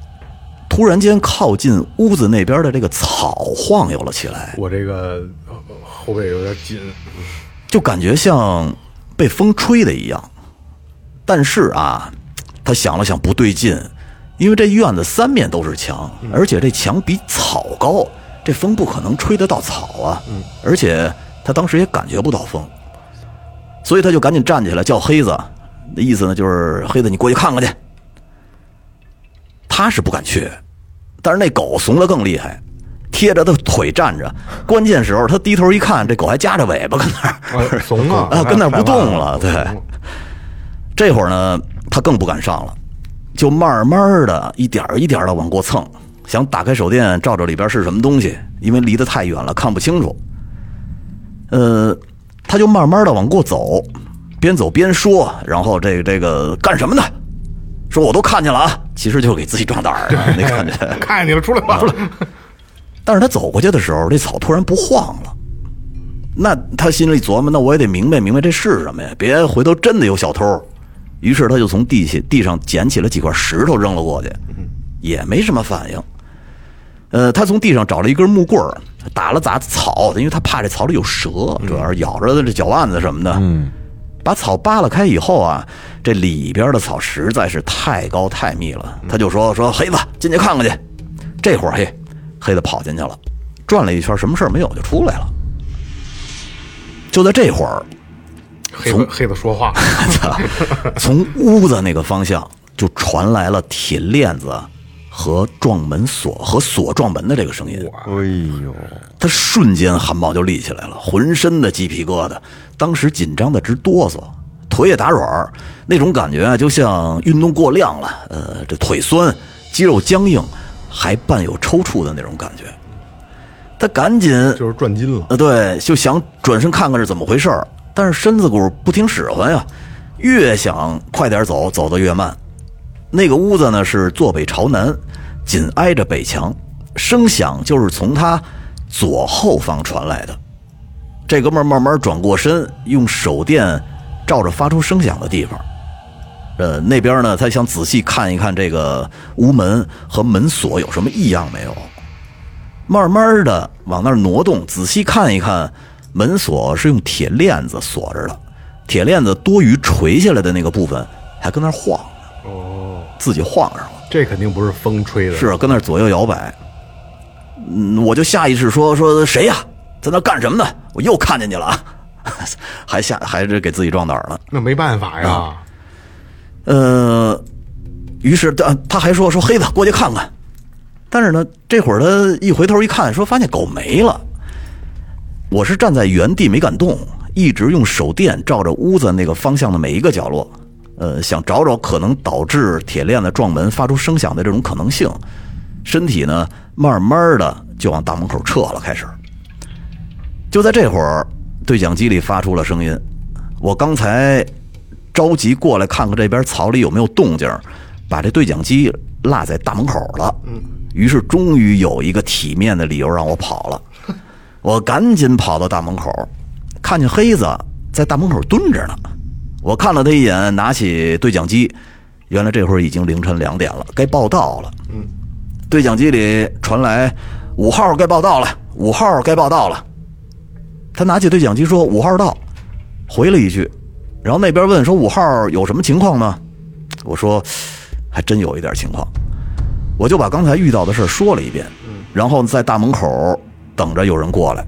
突然间靠近屋子那边的这个草晃悠了起来，我这个呃后背有点紧，就感觉像被风吹的一样。但是啊，他想了想不对劲，因为这院子三面都是墙，而且这墙比草高，这风不可能吹得到草啊。而且他当时也感觉不到风，所以他就赶紧站起来叫黑子，那意思呢就是黑子你过去看看去。他是不敢去，但是那狗怂的更厉害。贴着他腿站着，关键时候他低头一看，这狗还夹着尾巴跟那儿，啊怂啊 啊，跟那儿不动了。对这会儿呢，他更不敢上了，就慢慢的一点儿一点的往过蹭，想打开手电照照里边是什么东西，因为离得太远了看不清楚。呃，他就慢慢的往过走，边走边说，然后这个这个干什么呢？说我都看见了啊，其实就是给自己壮胆儿啊，那感觉。看见你了，出来吧，出来。但是他走过去的时候，这草突然不晃了。那他心里琢磨，那我也得明白明白这是什么呀，别回头真的有小偷。于是他就从地下地上捡起了几块石头扔了过去，也没什么反应。呃，他从地上找了一根木棍儿，打了打草，因为他怕这草里有蛇，主要是咬着的这脚腕子什么的。嗯，把草扒拉开以后啊，这里边的草实在是太高太密了。他就说说黑子进去看看去。这会儿嘿，黑子跑进去了，转了一圈，什么事儿没有就出来了。就在这会儿，黑子黑子说话，从屋子那个方向就传来了铁链子和撞门锁和锁撞门的这个声音。哎呦，他瞬间汗毛就立起来了，浑身的鸡皮疙瘩，当时紧张的直哆嗦，腿也打软儿，那种感觉啊，就像运动过量了，呃，这腿酸，肌肉僵硬，还伴有抽搐的那种感觉。他赶紧就是转筋了。呃，对，就想转身看看是怎么回事儿，但是身子骨不听使唤呀，越想快点走，走得越慢。那个屋子呢是坐北朝南，紧挨着北墙，声响就是从他左后方传来的。这哥们儿慢慢转过身，用手电照着发出声响的地方。呃，那边呢，他想仔细看一看这个屋门和门锁有什么异样没有。慢慢的往那儿挪动，仔细看一看，门锁是用铁链子锁着的，铁链子多余垂下来的那个部分还跟那晃呢，哦，自己晃上了，这肯定不是风吹的，是跟那左右摇摆。嗯，我就下意识说说谁呀，在那干什么呢？我又看见你了啊，还吓还是给自己壮胆了。那没办法呀，呃，于是他他还说说黑子过去看看。但是呢，这会儿他一回头一看，说发现狗没了。我是站在原地没敢动，一直用手电照着屋子那个方向的每一个角落，呃，想找找可能导致铁链子撞门发出声响的这种可能性。身体呢，慢慢的就往大门口撤了，开始。就在这会儿，对讲机里发出了声音。我刚才着急过来看看这边草里有没有动静，把这对讲机落在大门口了。嗯。于是，终于有一个体面的理由让我跑了。我赶紧跑到大门口，看见黑子在大门口蹲着呢。我看了他一眼，拿起对讲机，原来这会儿已经凌晨两点了，该报道了。嗯，对讲机里传来“五号该报道了，五号该报道了。”他拿起对讲机说：“五号到。”回了一句，然后那边问说：“五号有什么情况吗？”我说：“还真有一点情况。”我就把刚才遇到的事说了一遍，然后在大门口等着有人过来。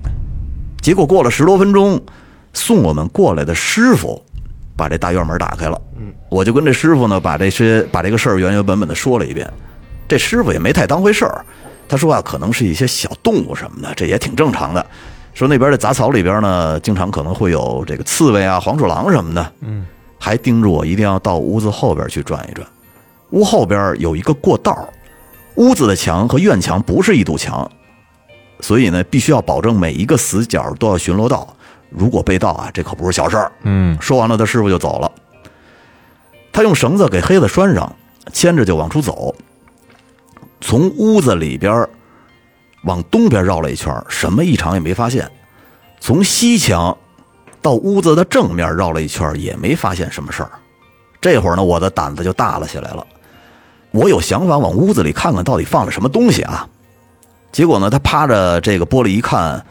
结果过了十多分钟，送我们过来的师傅把这大院门打开了。我就跟这师傅呢把这些把这个事儿原原本本的说了一遍。这师傅也没太当回事儿，他说啊，可能是一些小动物什么的，这也挺正常的。说那边的杂草里边呢，经常可能会有这个刺猬啊、黄鼠狼什么的。嗯，还叮嘱我一定要到屋子后边去转一转，屋后边有一个过道。屋子的墙和院墙不是一堵墙，所以呢，必须要保证每一个死角都要巡逻到。如果被盗啊，这可不是小事儿。嗯，说完了，他师傅就走了。他用绳子给黑子拴上，牵着就往出走。从屋子里边往东边绕了一圈，什么异常也没发现。从西墙到屋子的正面绕了一圈，也没发现什么事儿。这会儿呢，我的胆子就大了起来了。我有想法往屋子里看看到底放了什么东西啊？结果呢，他趴着这个玻璃一看，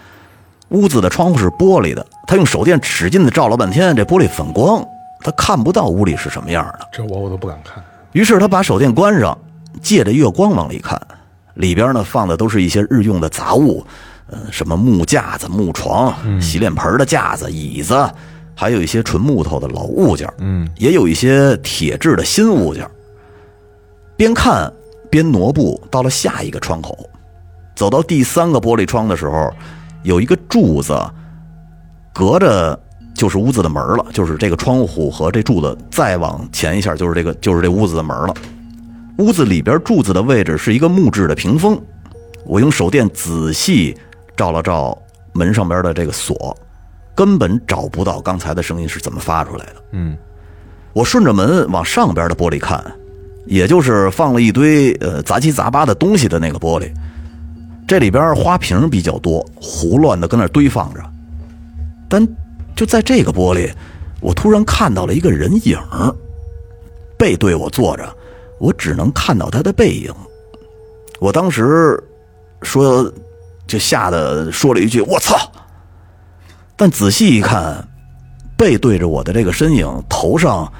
屋子的窗户是玻璃的。他用手电使劲的照了半天，这玻璃反光，他看不到屋里是什么样的。这我我都不敢看。于是他把手电关上，借着月光往里看，里边呢放的都是一些日用的杂物，嗯，什么木架子、木床、洗脸盆的架子、椅子，还有一些纯木头的老物件，嗯，也有一些铁制的新物件。边看边挪步，到了下一个窗口，走到第三个玻璃窗的时候，有一个柱子隔着，就是屋子的门了。就是这个窗户和这柱子再往前一下，就是这个就是这屋子的门了。屋子里边柱子的位置是一个木质的屏风。我用手电仔细照了照门上边的这个锁，根本找不到刚才的声音是怎么发出来的。嗯，我顺着门往上边的玻璃看，也就是放了一堆呃杂七杂八的东西的那个玻璃，这里边花瓶比较多，胡乱的跟那儿堆放着。但就在这个玻璃，我突然看到了一个人影，背对我坐着，我只能看到他的背影。我当时说，就吓得说了一句“我操”，但仔细一看，背对着我的这个身影，头上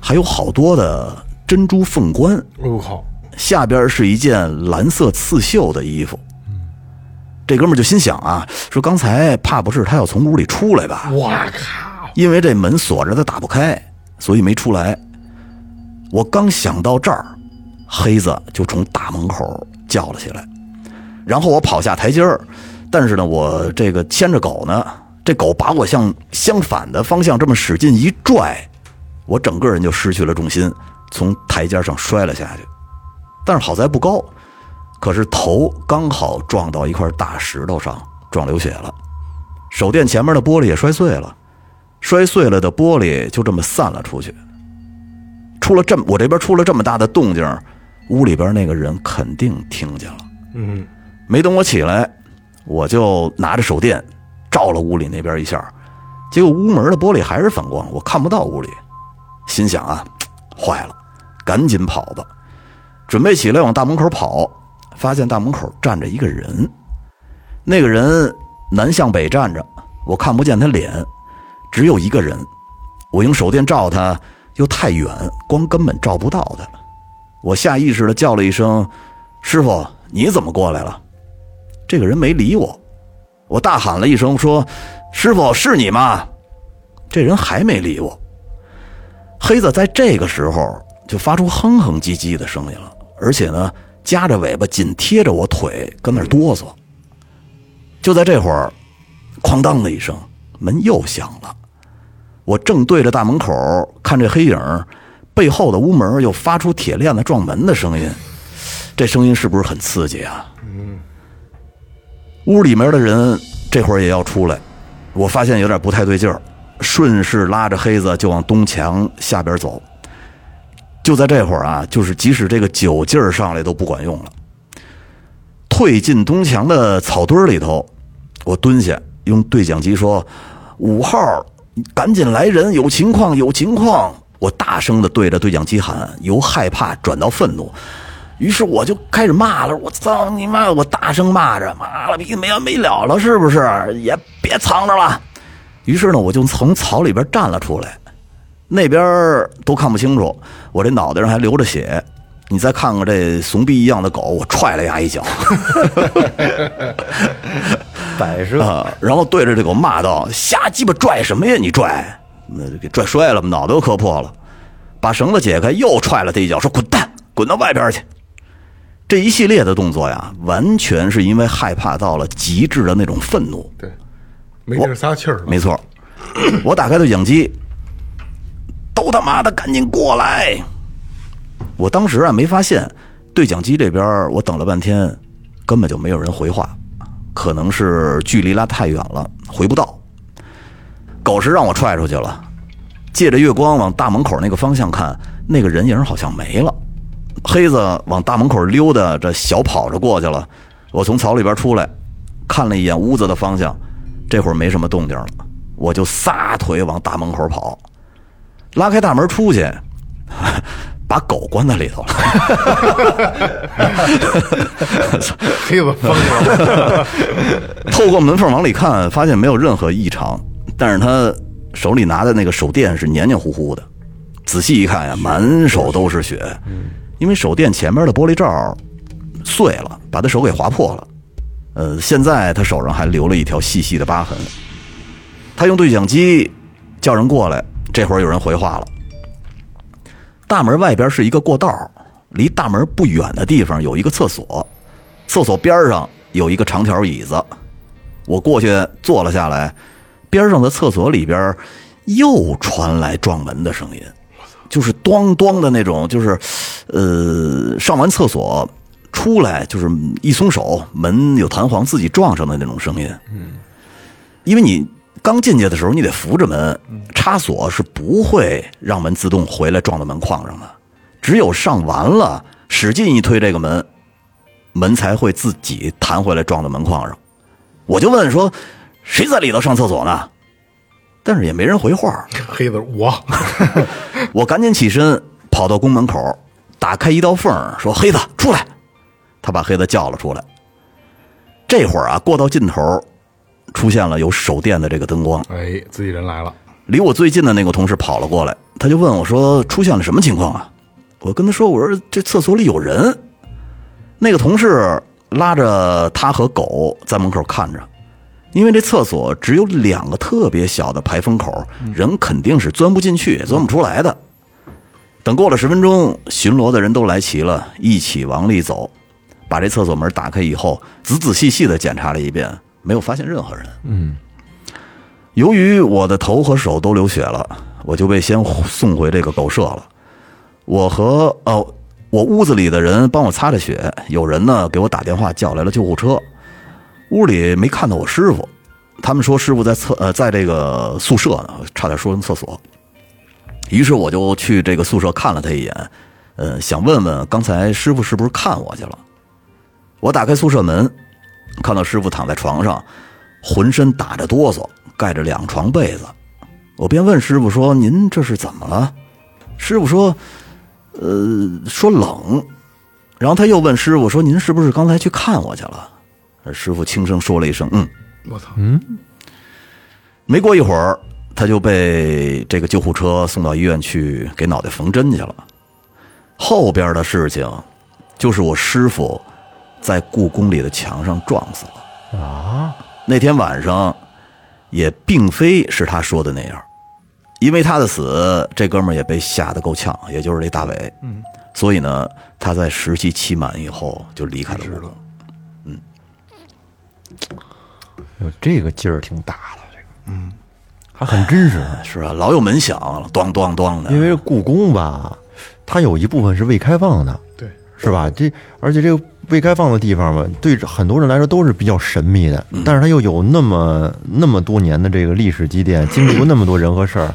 还有好多的珍珠凤冠，我靠，下边是一件蓝色刺绣的衣服。这哥们儿就心想啊，说刚才怕不是他要从屋里出来吧？我靠！因为这门锁着，他打不开，所以没出来。我刚想到这儿，黑子就从大门口叫了起来，然后我跑下台阶儿，但是呢，我这个牵着狗呢，这狗把我向相反的方向这么使劲一拽，我整个人就失去了重心，从台阶上摔了下去。但是好在不高，可是头刚好撞到一块大石头上，撞流血了。手电前面的玻璃也摔碎了，摔碎了的玻璃就这么散了出去。出了这么我这边出了这么大的动静，屋里边那个人肯定听见了。嗯，没等我起来，我就拿着手电照了屋里那边一下，结果屋门的玻璃还是反光，我看不到屋里。心想啊，坏了，赶紧跑吧。准备起来往大门口跑，发现大门口站着一个人，那个人南向北站着，我看不见他脸，只有一个人。我用手电照他，又太远，光根本照不到他。我下意识的叫了一声：“师傅，你怎么过来了？”这个人没理我。我大喊了一声说：“师傅，是你吗？”这人还没理我。黑子在这个时候就发出哼哼唧唧的声音了，而且呢，夹着尾巴紧贴着我腿，跟那哆嗦。就在这会儿，哐当的一声，门又响了。我正对着大门口看这黑影，背后的屋门又发出铁链子撞门的声音，这声音是不是很刺激啊？屋里面的人这会儿也要出来，我发现有点不太对劲儿，顺势拉着黑子就往东墙下边走。就在这会儿啊，就是即使这个酒劲儿上来都不管用了。退进东墙的草堆里头，我蹲下用对讲机说：“五号，赶紧来人，有情况，有情况！”我大声的对着对讲机喊，由害怕转到愤怒。于是我就开始骂了，我操你妈！我大声骂着，妈了逼没完没了了，是不是？也别藏着了。于是呢，我就从草里边站了出来，那边都看不清楚，我这脑袋上还流着血。你再看看这怂逼一样的狗，我踹了牙一脚，摆设啊，然后对着这狗骂道：“瞎鸡巴拽什么呀？你拽，那给拽摔了，脑袋都磕破了。”把绳子解开，又踹了他一脚，说：“滚蛋，滚到外边去！”这一系列的动作呀，完全是因为害怕到了极致的那种愤怒。对，没地儿撒气儿。没错，我打开对讲机，都他妈的赶紧过来！我当时啊没发现，对讲机这边我等了半天，根本就没有人回话，可能是距离拉太远了，回不到。狗是让我踹出去了，借着月光往大门口那个方向看，那个人影好像没了。黑子往大门口溜达着，小跑着过去了。我从草里边出来，看了一眼屋子的方向，这会儿没什么动静了，我就撒腿往大门口跑，拉开大门出去，把狗关在里头了。黑子疯了，透过门缝往里看，发现没有任何异常，但是他手里拿的那个手电是黏黏糊糊的，仔细一看呀，满手都是血，因为手电前面的玻璃罩碎了，把他手给划破了。呃，现在他手上还留了一条细细的疤痕。他用对讲机叫人过来，这会儿有人回话了。大门外边是一个过道，离大门不远的地方有一个厕所，厕所边上有一个长条椅子。我过去坐了下来，边上的厕所里边又传来撞门的声音，就是咣咣的那种，就是呃上完厕所出来就是一松手，门有弹簧自己撞上的那种声音。嗯，因为你刚进去的时候你得扶着门，插锁是不会让门自动回来撞到门框上的，只有上完了，使劲一推这个门，门才会自己弹回来撞到门框上。我就问说，谁在里头上厕所呢？但是也没人回话。黑子我，我赶紧起身跑到宫门口，打开一道缝，说：“黑子出来。”他把黑子叫了出来。这会儿啊，过到尽头，出现了有手电的这个灯光。哎，自己人来了，离我最近的那个同事跑了过来，他就问我说：“出现了什么情况啊？”我跟他说：“我说这厕所里有人。”那个同事拉着他和狗在门口看着，因为这厕所只有两个特别小的排风口，人肯定是钻不进去，也钻不出来的。等过了十分钟，巡逻的人都来齐了，一起往里走，把这厕所门打开以后，仔仔细细的检查了一遍，没有发现任何人。嗯，由于我的头和手都流血了，我就被先送回这个狗舍了。我和哦，我屋子里的人帮我擦着血，有人呢给我打电话叫来了救护车。屋里没看到我师傅，他们说师傅在厕呃在这个宿舍呢，差点说成厕所。于是我就去这个宿舍看了他一眼，呃，想问问刚才师傅是不是看我去了。我打开宿舍门，看到师傅躺在床上，浑身打着哆嗦，盖着两床被子。我便问师傅说：“您这是怎么了？”师傅说：“呃，说冷。”然后他又问师傅说：“您是不是刚才去看我去了？”师傅轻声说了一声：“嗯。”我操，嗯没过一会儿，他就被这个救护车送到医院去给脑袋缝针去了。后边的事情，就是我师傅在故宫里的墙上撞死了啊。那天晚上，也并非是他说的那样，因为他的死，这哥们儿也被吓得够呛，也就是这大伟。嗯，所以呢，他在时期期满以后就离开了故宫。嗯。哟，这个劲儿挺大的，这个，嗯，还很真实。是啊，老有门响，咚咚咚的。因为故宫吧，它有一部分是未开放的，对，是吧？这而且这个未开放的地方嘛，对很多人来说都是比较神秘的。但是它又有那么那么多年的这个历史积淀，经历过那么多人和事儿，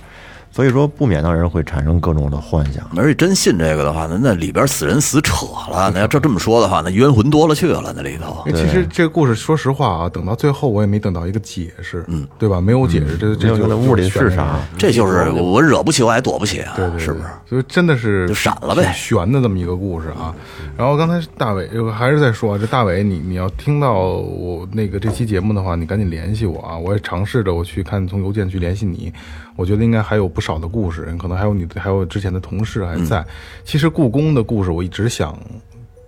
所以说不免让人会产生各种的幻想。而且真信这个的话，那那里边死人死扯了。那要照这么说的话，那冤魂多了去了，那里头。哎其实这个故事，说实话啊，等到最后我也没等到一个解释，嗯，对吧？没有解释，这这就没有那屋里是啥？这就是我惹不起，我还躲不起啊，对对，是不是？？所以真的是就闪了呗悬的这么一个故事啊。然后刚才大伟呃还是在说啊，这大伟，你你要听到我那个这期节目的话，你赶紧联系我啊！我也尝试着我去看从邮件去联系你，我觉得应该还有不少的故事，可能还有你还有之前的同事还在。其实故宫的故事我一直想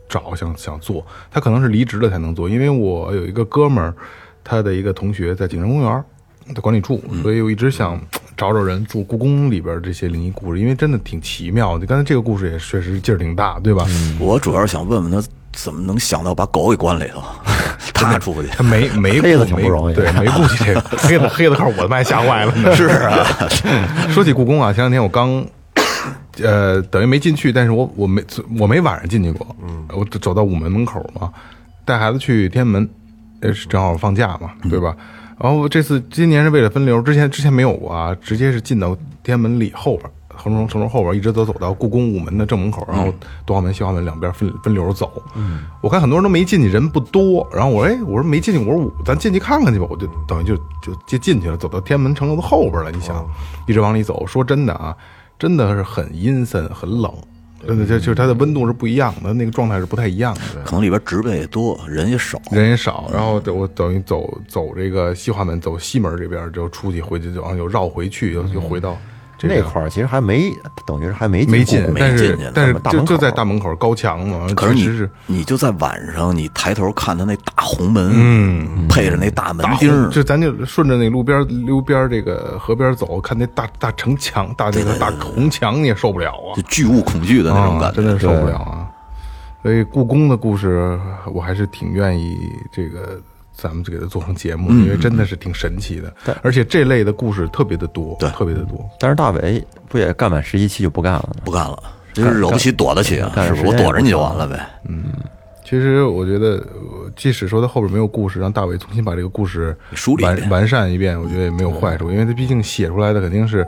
找想想做，他可能是离职了才能做，因为我有一个哥们儿，他的一个同学在景山公园儿的管理处，所以我一直想找找人做故宫里边儿这些灵异故事，因为真的挺奇妙的。刚才这个故事也确实劲儿挺大，对吧？我主要是想问问他，怎么能想到把狗给关里头，他出去？他没没黑子顾挺不容易对，没顾及这个黑子黑子号我他妈还吓坏了呢。是啊，说起故宫啊，前两天我刚，呃，等于没进去，但是我我没我没晚上进去过，嗯，我走到午门门口嘛，带孩子去天安门，呃，是正好放假嘛，对吧？然后这次今年是为了分流，之前之前没有过啊，直接是进到天安门里后边。城中城楼后边一直都走到故宫午门的正门口，然后东华门、西华门两边分分流走。嗯，我看很多人都没进去，人不多。然后我说，哎，我说没进去，我说我咱进去看看去吧。我就等于就就就进去了，走到天安门城楼的后边了。你想，一直往里走，说真的啊，真的是很阴森、很冷，真的就就是它的温度是不一样的，那个状态是不太一样的。可能里边植被也多，人也少。人也少，然后我等于走走这个西华门，走西门这边就出去，回去就又绕回去，又又回到那块儿其实还没，等于是还没没进没，进但是进去但是大就就在大门口高墙嘛，可是你你就在晚上，你抬头看他那大红门，嗯，配着那大门大钉儿，就咱就顺着那路边溜边这个河边走，看那大大城墙、大那个大红墙，你也受不了啊就，巨物恐惧的那种感觉。啊真的是受不了啊。所以故宫的故事，我还是挺愿意这个咱们就给它做成节目，因为真的是挺神奇的，而且这类的故事特别的多，对特别的多。但是大伟不也干满十一期就不干了吗？不干了，就是惹不起躲得起啊，干是不是？我躲着你就完了呗。嗯其实我觉得，呃即使说他后边没有故事，让大伟重新把这个故事梳理完完善一遍，我觉得也没有坏处，因为他毕竟写出来的肯定是。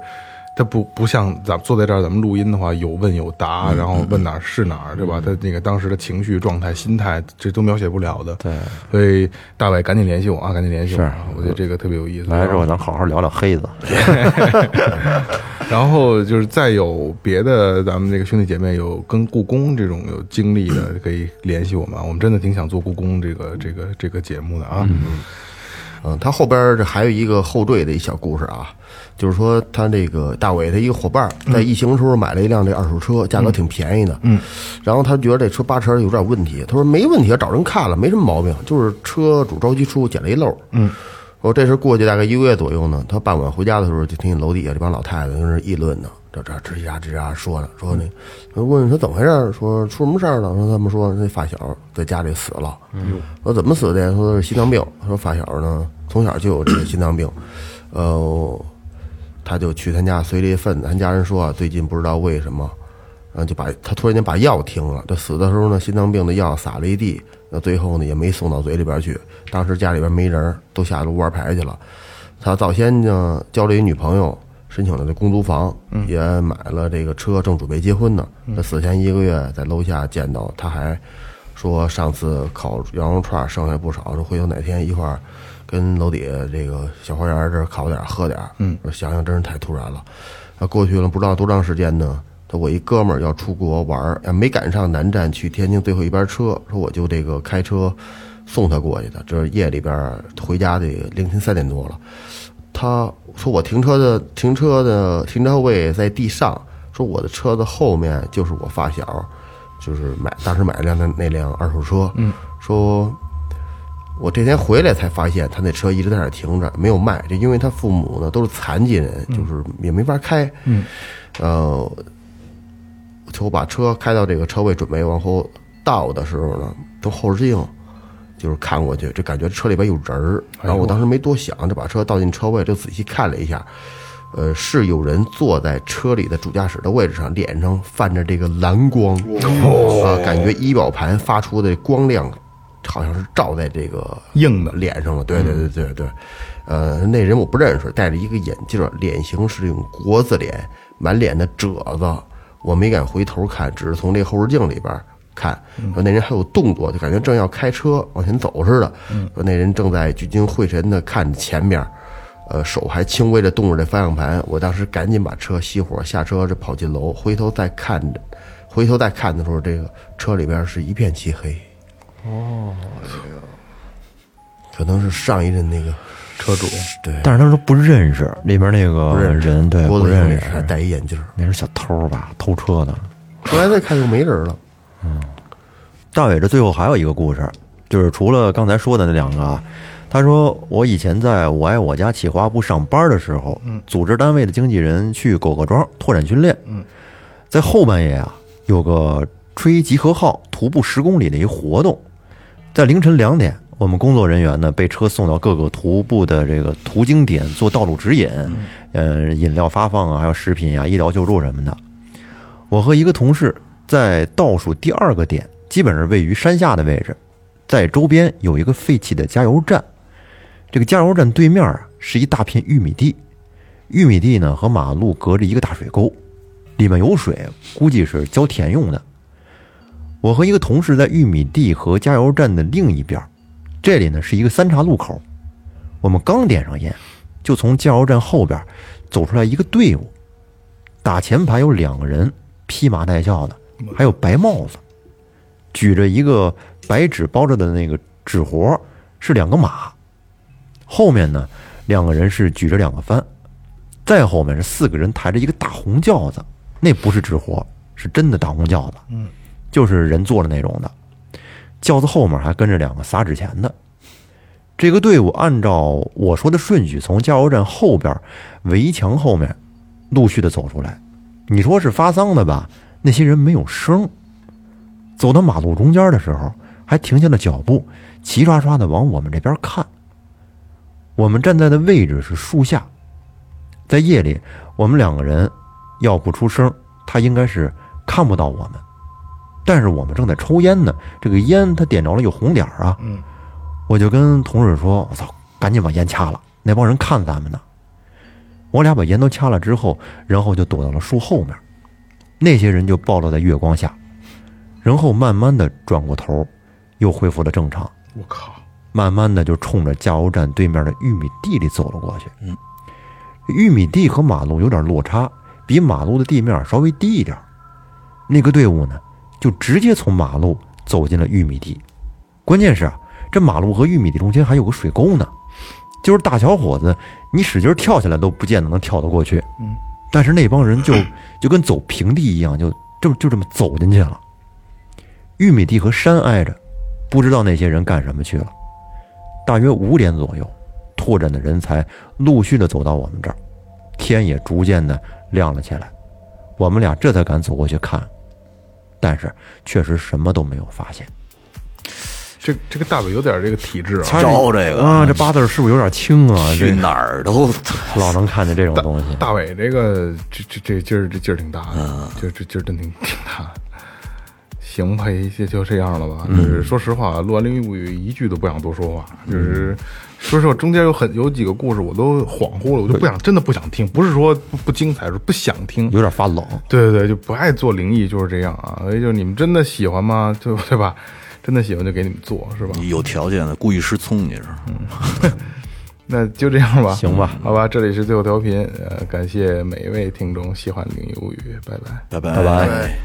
他不不像咱们坐在这儿，咱们录音的话有问有答，然后问哪儿是哪儿，对吧？他那个当时的情绪状态、心态，这都描写不了的。对，所以大伟赶紧联系我啊，赶紧联系我是啊！我觉得这个特别有意思。来之后咱好好聊聊黑子。然后就是再有别的咱们这个兄弟姐妹有跟故宫这种有经历的，可以联系我们啊。我们真的挺想做故宫这个这个这个节目的啊。嗯，他后边这还有一个后缀的一小故事啊，就是说他这个大伟他一个伙伴在疫情的时候买了一辆这二手车，价格挺便宜的，嗯，然后他觉得这车八成有点问题，他说没问题，找人看了没什么毛病，就是车主着急出捡了一漏，嗯，我这事过去大概一个月左右呢，他傍晚回家的时候就听见楼底下这帮老太太在那议论呢，这这吱呀吱呀说呢，说那我问他怎么回事，说出什么事儿了，说他们说那发小在家里死了，说怎么死的呀？说是心脏病。说发小呢从小就有这个心脏病，呃，他就去他家随了一份子。他家人说啊，最近不知道为什么，然后就把他突然间把药停了。这死的时候呢，心脏病的药撒了一地，那最后呢也没送到嘴里边去。当时家里边没人，都下楼玩牌去了。他早先呢交了一女朋友，申请了这公租房，也买了这个车，正准备结婚呢。他死前一个月在楼下见到，他还说上次烤羊肉串剩下不少，说回头哪天一块儿跟楼底下这个小花园这儿烤点儿喝点儿。嗯，想想真是太突然了。他过去了不知道多长时间呢。他我一哥们儿要出国玩没赶上南站去天津最后一班车，说我就这个开车送他过去的。这夜里边儿回家得凌晨三点多了。他说我停车的停车的停车位在地上，说我的车子后面就是我发小，就是买当时买了辆那那辆二手车，嗯，说我这天回来才发现他那车一直在那儿停着，没有卖，就因为他父母呢都是残疾人，就是也没法开，嗯，呃，就我把车开到这个车位，准备往后倒的时候呢，从后视镜就是看过去，这感觉车里边有人儿，然后我当时没多想，就把车倒进车位，就仔细看了一下，呃，是有人坐在车里的主驾驶的位置上，脸上泛着这个蓝光，啊，感觉仪表盘发出的光亮，好像是照在这个硬的脸上了。对对对对对，呃，那人我不认识，戴着一个眼镜儿，脸型是这种国字脸，满脸的褶子。我没敢回头看，只是从这后视镜里边看，说那人还有动作，就感觉正要开车往前走似的。说那人正在聚精会神的看着前边，呃，手还轻微的动着这方向盘。我当时赶紧把车熄火，下车就跑进楼，回头再看着，回头再看的时候，这个车里边是一片漆黑。哦，可能是上一任那个车主对，但是他说不认识里边那个认识人，对，脖不认子上面还，戴一眼镜。那是小偷吧，偷车的。后来再看就没人了。大伟这最后还有一个故事，就是除了刚才说的那两个啊，他说我以前在我爱我家企划部上班的时候，组织单位的经纪人去狗各庄拓展训练，在后半夜啊有个吹集合号徒步十公里的一活动，在凌晨两点，我们工作人员呢被车送到各个徒步的这个途经点做道路指引，呃，饮料发放啊，还有食品呀、医疗救助什么的。我和一个同事在倒数第二个点，基本是位于山下的位置，在周边有一个废弃的加油站。这个加油站对面啊是一大片玉米地，玉米地呢和马路隔着一个大水沟，里面有水，估计是浇田用的。我和一个同事在玉米地和加油站的另一边，这里呢是一个三岔路口。我们刚点上烟，就从加油站后边走出来一个队伍，打前排有两个人，披麻戴孝的，还有白帽子，举着一个白纸包着的那个纸活，是两个马。后面呢，两个人是举着两个帆，再后面是四个人抬着一个大红轿子，那不是纸活，是真的大红轿子，嗯，就是人坐的那种的。轿子后面还跟着两个撒纸钱的。这个队伍按照我说的顺序，从加油站后边围墙后面陆续的走出来。你说是发丧的吧？那些人没有声。走到马路中间的时候，还停下了脚步，齐刷刷的往我们这边看。我们站在的位置是树下，在夜里，我们两个人要不出声，他应该是看不到我们。但是我们正在抽烟呢，这个烟他点着了有红点儿啊，我就跟同事说：“我操，赶紧把烟掐了，那帮人看咱们呢。”我俩把烟都掐了之后，然后就躲到了树后面。那些人就暴露在月光下，然后慢慢的转过头，又恢复了正常。我靠，慢慢的就冲着加油站对面的玉米地里走了过去。嗯，玉米地和马路有点落差，比马路的地面稍微低一点。那个队伍呢，就直接从马路走进了玉米地。关键是啊，这马路和玉米地中间还有个水沟呢。就是大小伙子，你使劲跳下来都不见得能跳得过去。嗯，但是那帮人就 就跟走平地一样，就这么就这么走进去了。玉米地和山挨着，不知道那些人干什么去了。大约五点左右，拓展的人才陆续的走到我们这儿，天也逐渐的亮了起来。我们俩这才敢走过去看，但是确实什么都没有发现。这这个大伟有点这个体质啊，招这个啊，这八字是不是有点轻啊？去哪儿都 老能看见这种大东西。大伟这个这这这劲儿这劲儿挺大的，这这劲儿真挺挺大的。行吧，也就这样了吧。就是说实话，录完《灵异物语》一句都不想多说话。就是说实话，中间有很有几个故事我都恍惚了，我就不想真的不想听。不是说不不精彩，是不想听。有点发冷，对对对，就不爱做灵异，就是这样啊。所以就是你们真的喜欢吗？就对吧？真的喜欢就给你们做，是吧？你有条件的故意失聪，你是？嗯 那就这样吧，行吧好吧。这里是最后调频，呃，感谢每一位听众喜欢《灵异物语》，拜拜。拜拜拜拜哎